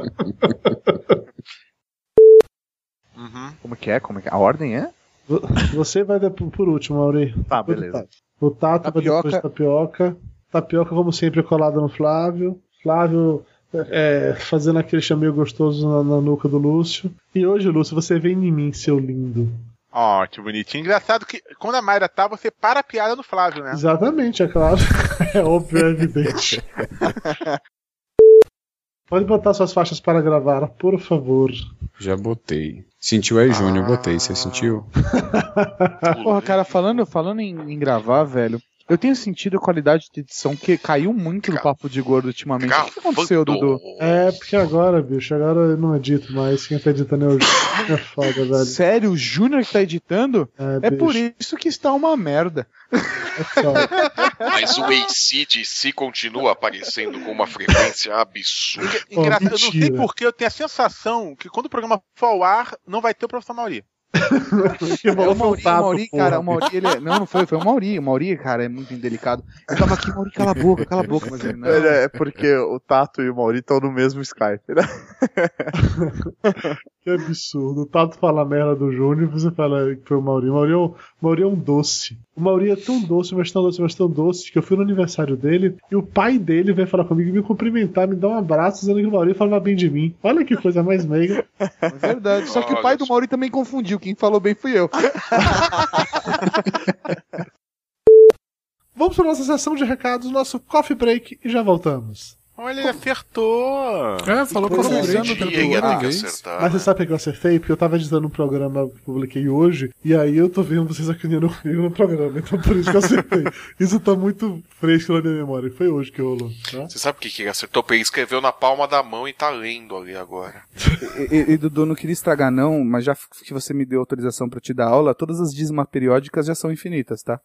uhum.
Como que é? Como é que é? A ordem é?
Vo- Você vai dar por último, Mauri.
Tá, beleza.
Tato. O Tato vai depois
Tapioca.
Tapioca. Tapioca, como sempre, colado no Flávio. Flávio é, fazendo aquele chameio gostoso na, na nuca do Lúcio. E hoje, Lúcio, você vem em mim, seu lindo.
Ó, que bonitinho. Engraçado que quando a Mayra tá, você para a piada no Flávio, né?
Exatamente, é claro. (laughs) é óbvio, é evidente. (laughs) Pode botar suas faixas para gravar, por favor.
Já botei. Sentiu aí, Júnior? Botei. Você sentiu? (laughs)
Porra, cara, falando, falando em, em gravar, velho, eu tenho sentido a qualidade de edição que caiu muito no papo de gordo ultimamente. O que, aconteceu, Dudu?
É, porque agora, bicho, agora eu não edito mais. Quem tá editando é o Júnior. É foda, velho.
Sério, o Júnior que tá editando?
É,
É por isso que está uma merda.
é.
Mas o ACDC continua aparecendo com uma frequência absurda.
Engraçado, eu não sei porquê, eu tenho a sensação que quando o programa for ao ar, não vai ter o professor Mauri.
É o Mauri, o Mauri, cara, o Mauri, ele é... Não, não foi, foi o Mauri. O Mauri, cara, é muito indelicado. Eu tava aqui, Mauri, cala a boca, cala a boca, mas ele não.
É, é porque o Tato e o Mauri estão no mesmo Skype, né? (laughs)
Que absurdo. O Tato fala a merda do Júnior e você fala que foi o Mauri. O Mauri é um, Mauri é um doce. O Mauri é tão doce, mas tão doce, mas tão doce, que eu fui no aniversário dele e o pai dele veio falar comigo, me cumprimentar, me dar um abraço, dizendo que o Mauri falava bem de mim. Olha que coisa mais meiga.
É verdade. Só que o pai do Mauri também confundiu. Quem falou bem fui eu. (laughs)
Vamos para nossa sessão de recados, nosso coffee break e já voltamos.
Olha, ele acertou.
É, falou
eu
pela
que ia
vez.
acertar.
Mas você sabe o que eu acertei? Porque eu tava editando um programa que eu publiquei hoje, e aí eu tô vendo vocês acudindo comigo no programa, então por isso que eu acertei. (laughs) Isso tá muito fresco na minha memória. Foi hoje que rolou. Tá?
Você sabe o que que ele acertou? Porque ele escreveu na palma da mão e tá lendo ali agora.
E, e, e, Dudu, não queria estragar não, mas já que você me deu autorização pra te dar aula, todas as dízimas periódicas já são infinitas, tá?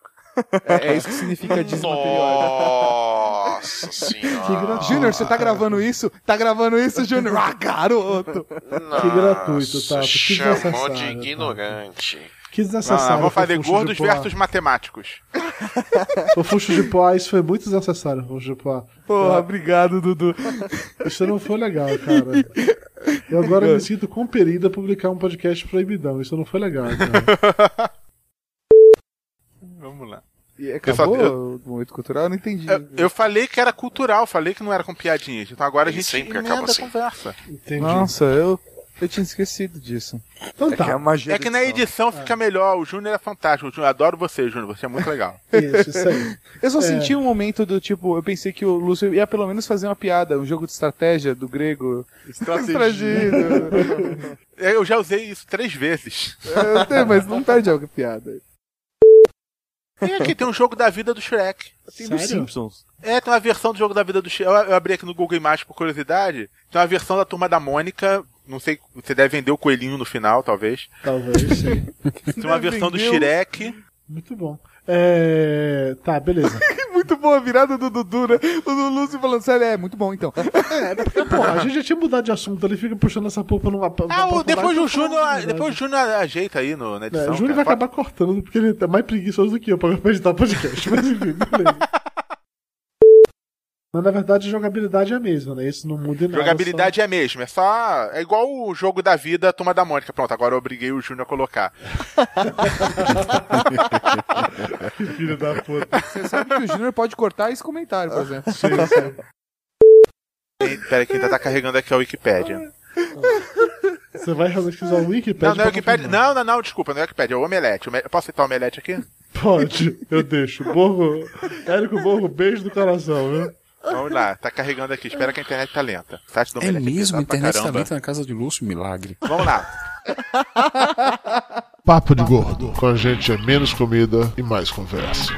É, é isso que significa periódica.
Nossa (laughs) senhora.
Júnior, você tá gravando isso? Tá gravando isso, Júnior? Ah, garoto!
Que gratuito. Que
Chamou de ignorante.
Que
Não,
desnecessário.
não, vamos fazer gordos versus matemáticos.
O Fuxo de Poá, isso foi muito desnecessário, Fuxo de Poá.
Porra, obrigado, Dudu.
Isso não foi legal, cara. Eu agora me sinto compelido a publicar um podcast proibidão. Isso não foi legal, cara. (laughs)
Vamos lá.
E
Eu só-
acabou
eu-
o momento cultural? Eu não entendi.
Eu, eu falei que era cultural, falei que não era com piadinhas. Então agora
Ele
a gente
sempre acaba
a
assim.
conversa.
Entendi.
Nossa, eu, eu tinha esquecido disso.
Então
É que é
tá.
a magia
É que na edição fica melhor. O Júnior é fantástico. Júnior- adoro você, Júnior. Você é muito legal. (laughs)
Isso, isso aí.
Eu só
É.
senti um momento do tipo, eu pensei que o Lúcio ia pelo menos fazer uma piada, um jogo de estratégia do grego.
Estratégia. (laughs) (laughs) Eu já usei isso três vezes.
Eu sei, mas não perde a piada.
E aqui tem um jogo da vida do Shrek.
Tem dos
Sério?
Simpsons.
É, tem uma versão do jogo da vida do Shrek. Eu, eu abri aqui no Google Imagens por curiosidade. Tem uma versão da turma da Mônica. Não sei, você deve vender o coelhinho no final, talvez.
Talvez, sim.
Tem uma versão do. Shrek.
Muito bom. É... Tá, beleza. (laughs)
Muito boa a virada do Dudu, né? O Lúcio falando sério, é muito bom então.
É, porque, porra, a gente já tinha mudado de assunto, ele fica puxando essa porra numa.
Ah, o, depois o Júnior, depois o Júnior ajeita aí no, na
É,
edição.
o Júnior vai acabar cortando, porque ele é mais preguiçoso do que eu pra pra editar podcast. Mas enfim, beleza. (laughs) Mas na verdade a jogabilidade é a mesma, né? Isso não muda em nada.
Jogabilidade é a mesma, é só. É igual o jogo da vida, Turma da Mônica. Pronto, agora eu obriguei o Júnior a colocar.
Só... (laughs) Filho da puta.
Você sabe que o Júnior pode cortar esse comentário, por exemplo.
Sim, sim.
Pera aí, quem ainda tá carregando aqui é a Wikipédia.
Você vai realmente usar o Wikipedia?
Não, não é
confirmar.
Não, não, não, desculpa, não é Wikipédia, é o Omelete. Ome- Posso citar o Omelete aqui?
Pode, eu deixo. Borro. Érico Borro, beijo do coração, viu?
Vamos lá, tá carregando aqui. Espera que a internet tá lenta. Site do
É
Omelete
mesmo, a internet tá lenta na casa de Lúcio, milagre.
Vamos lá.
Papo de gordo. Com a gente é menos comida e mais conversa.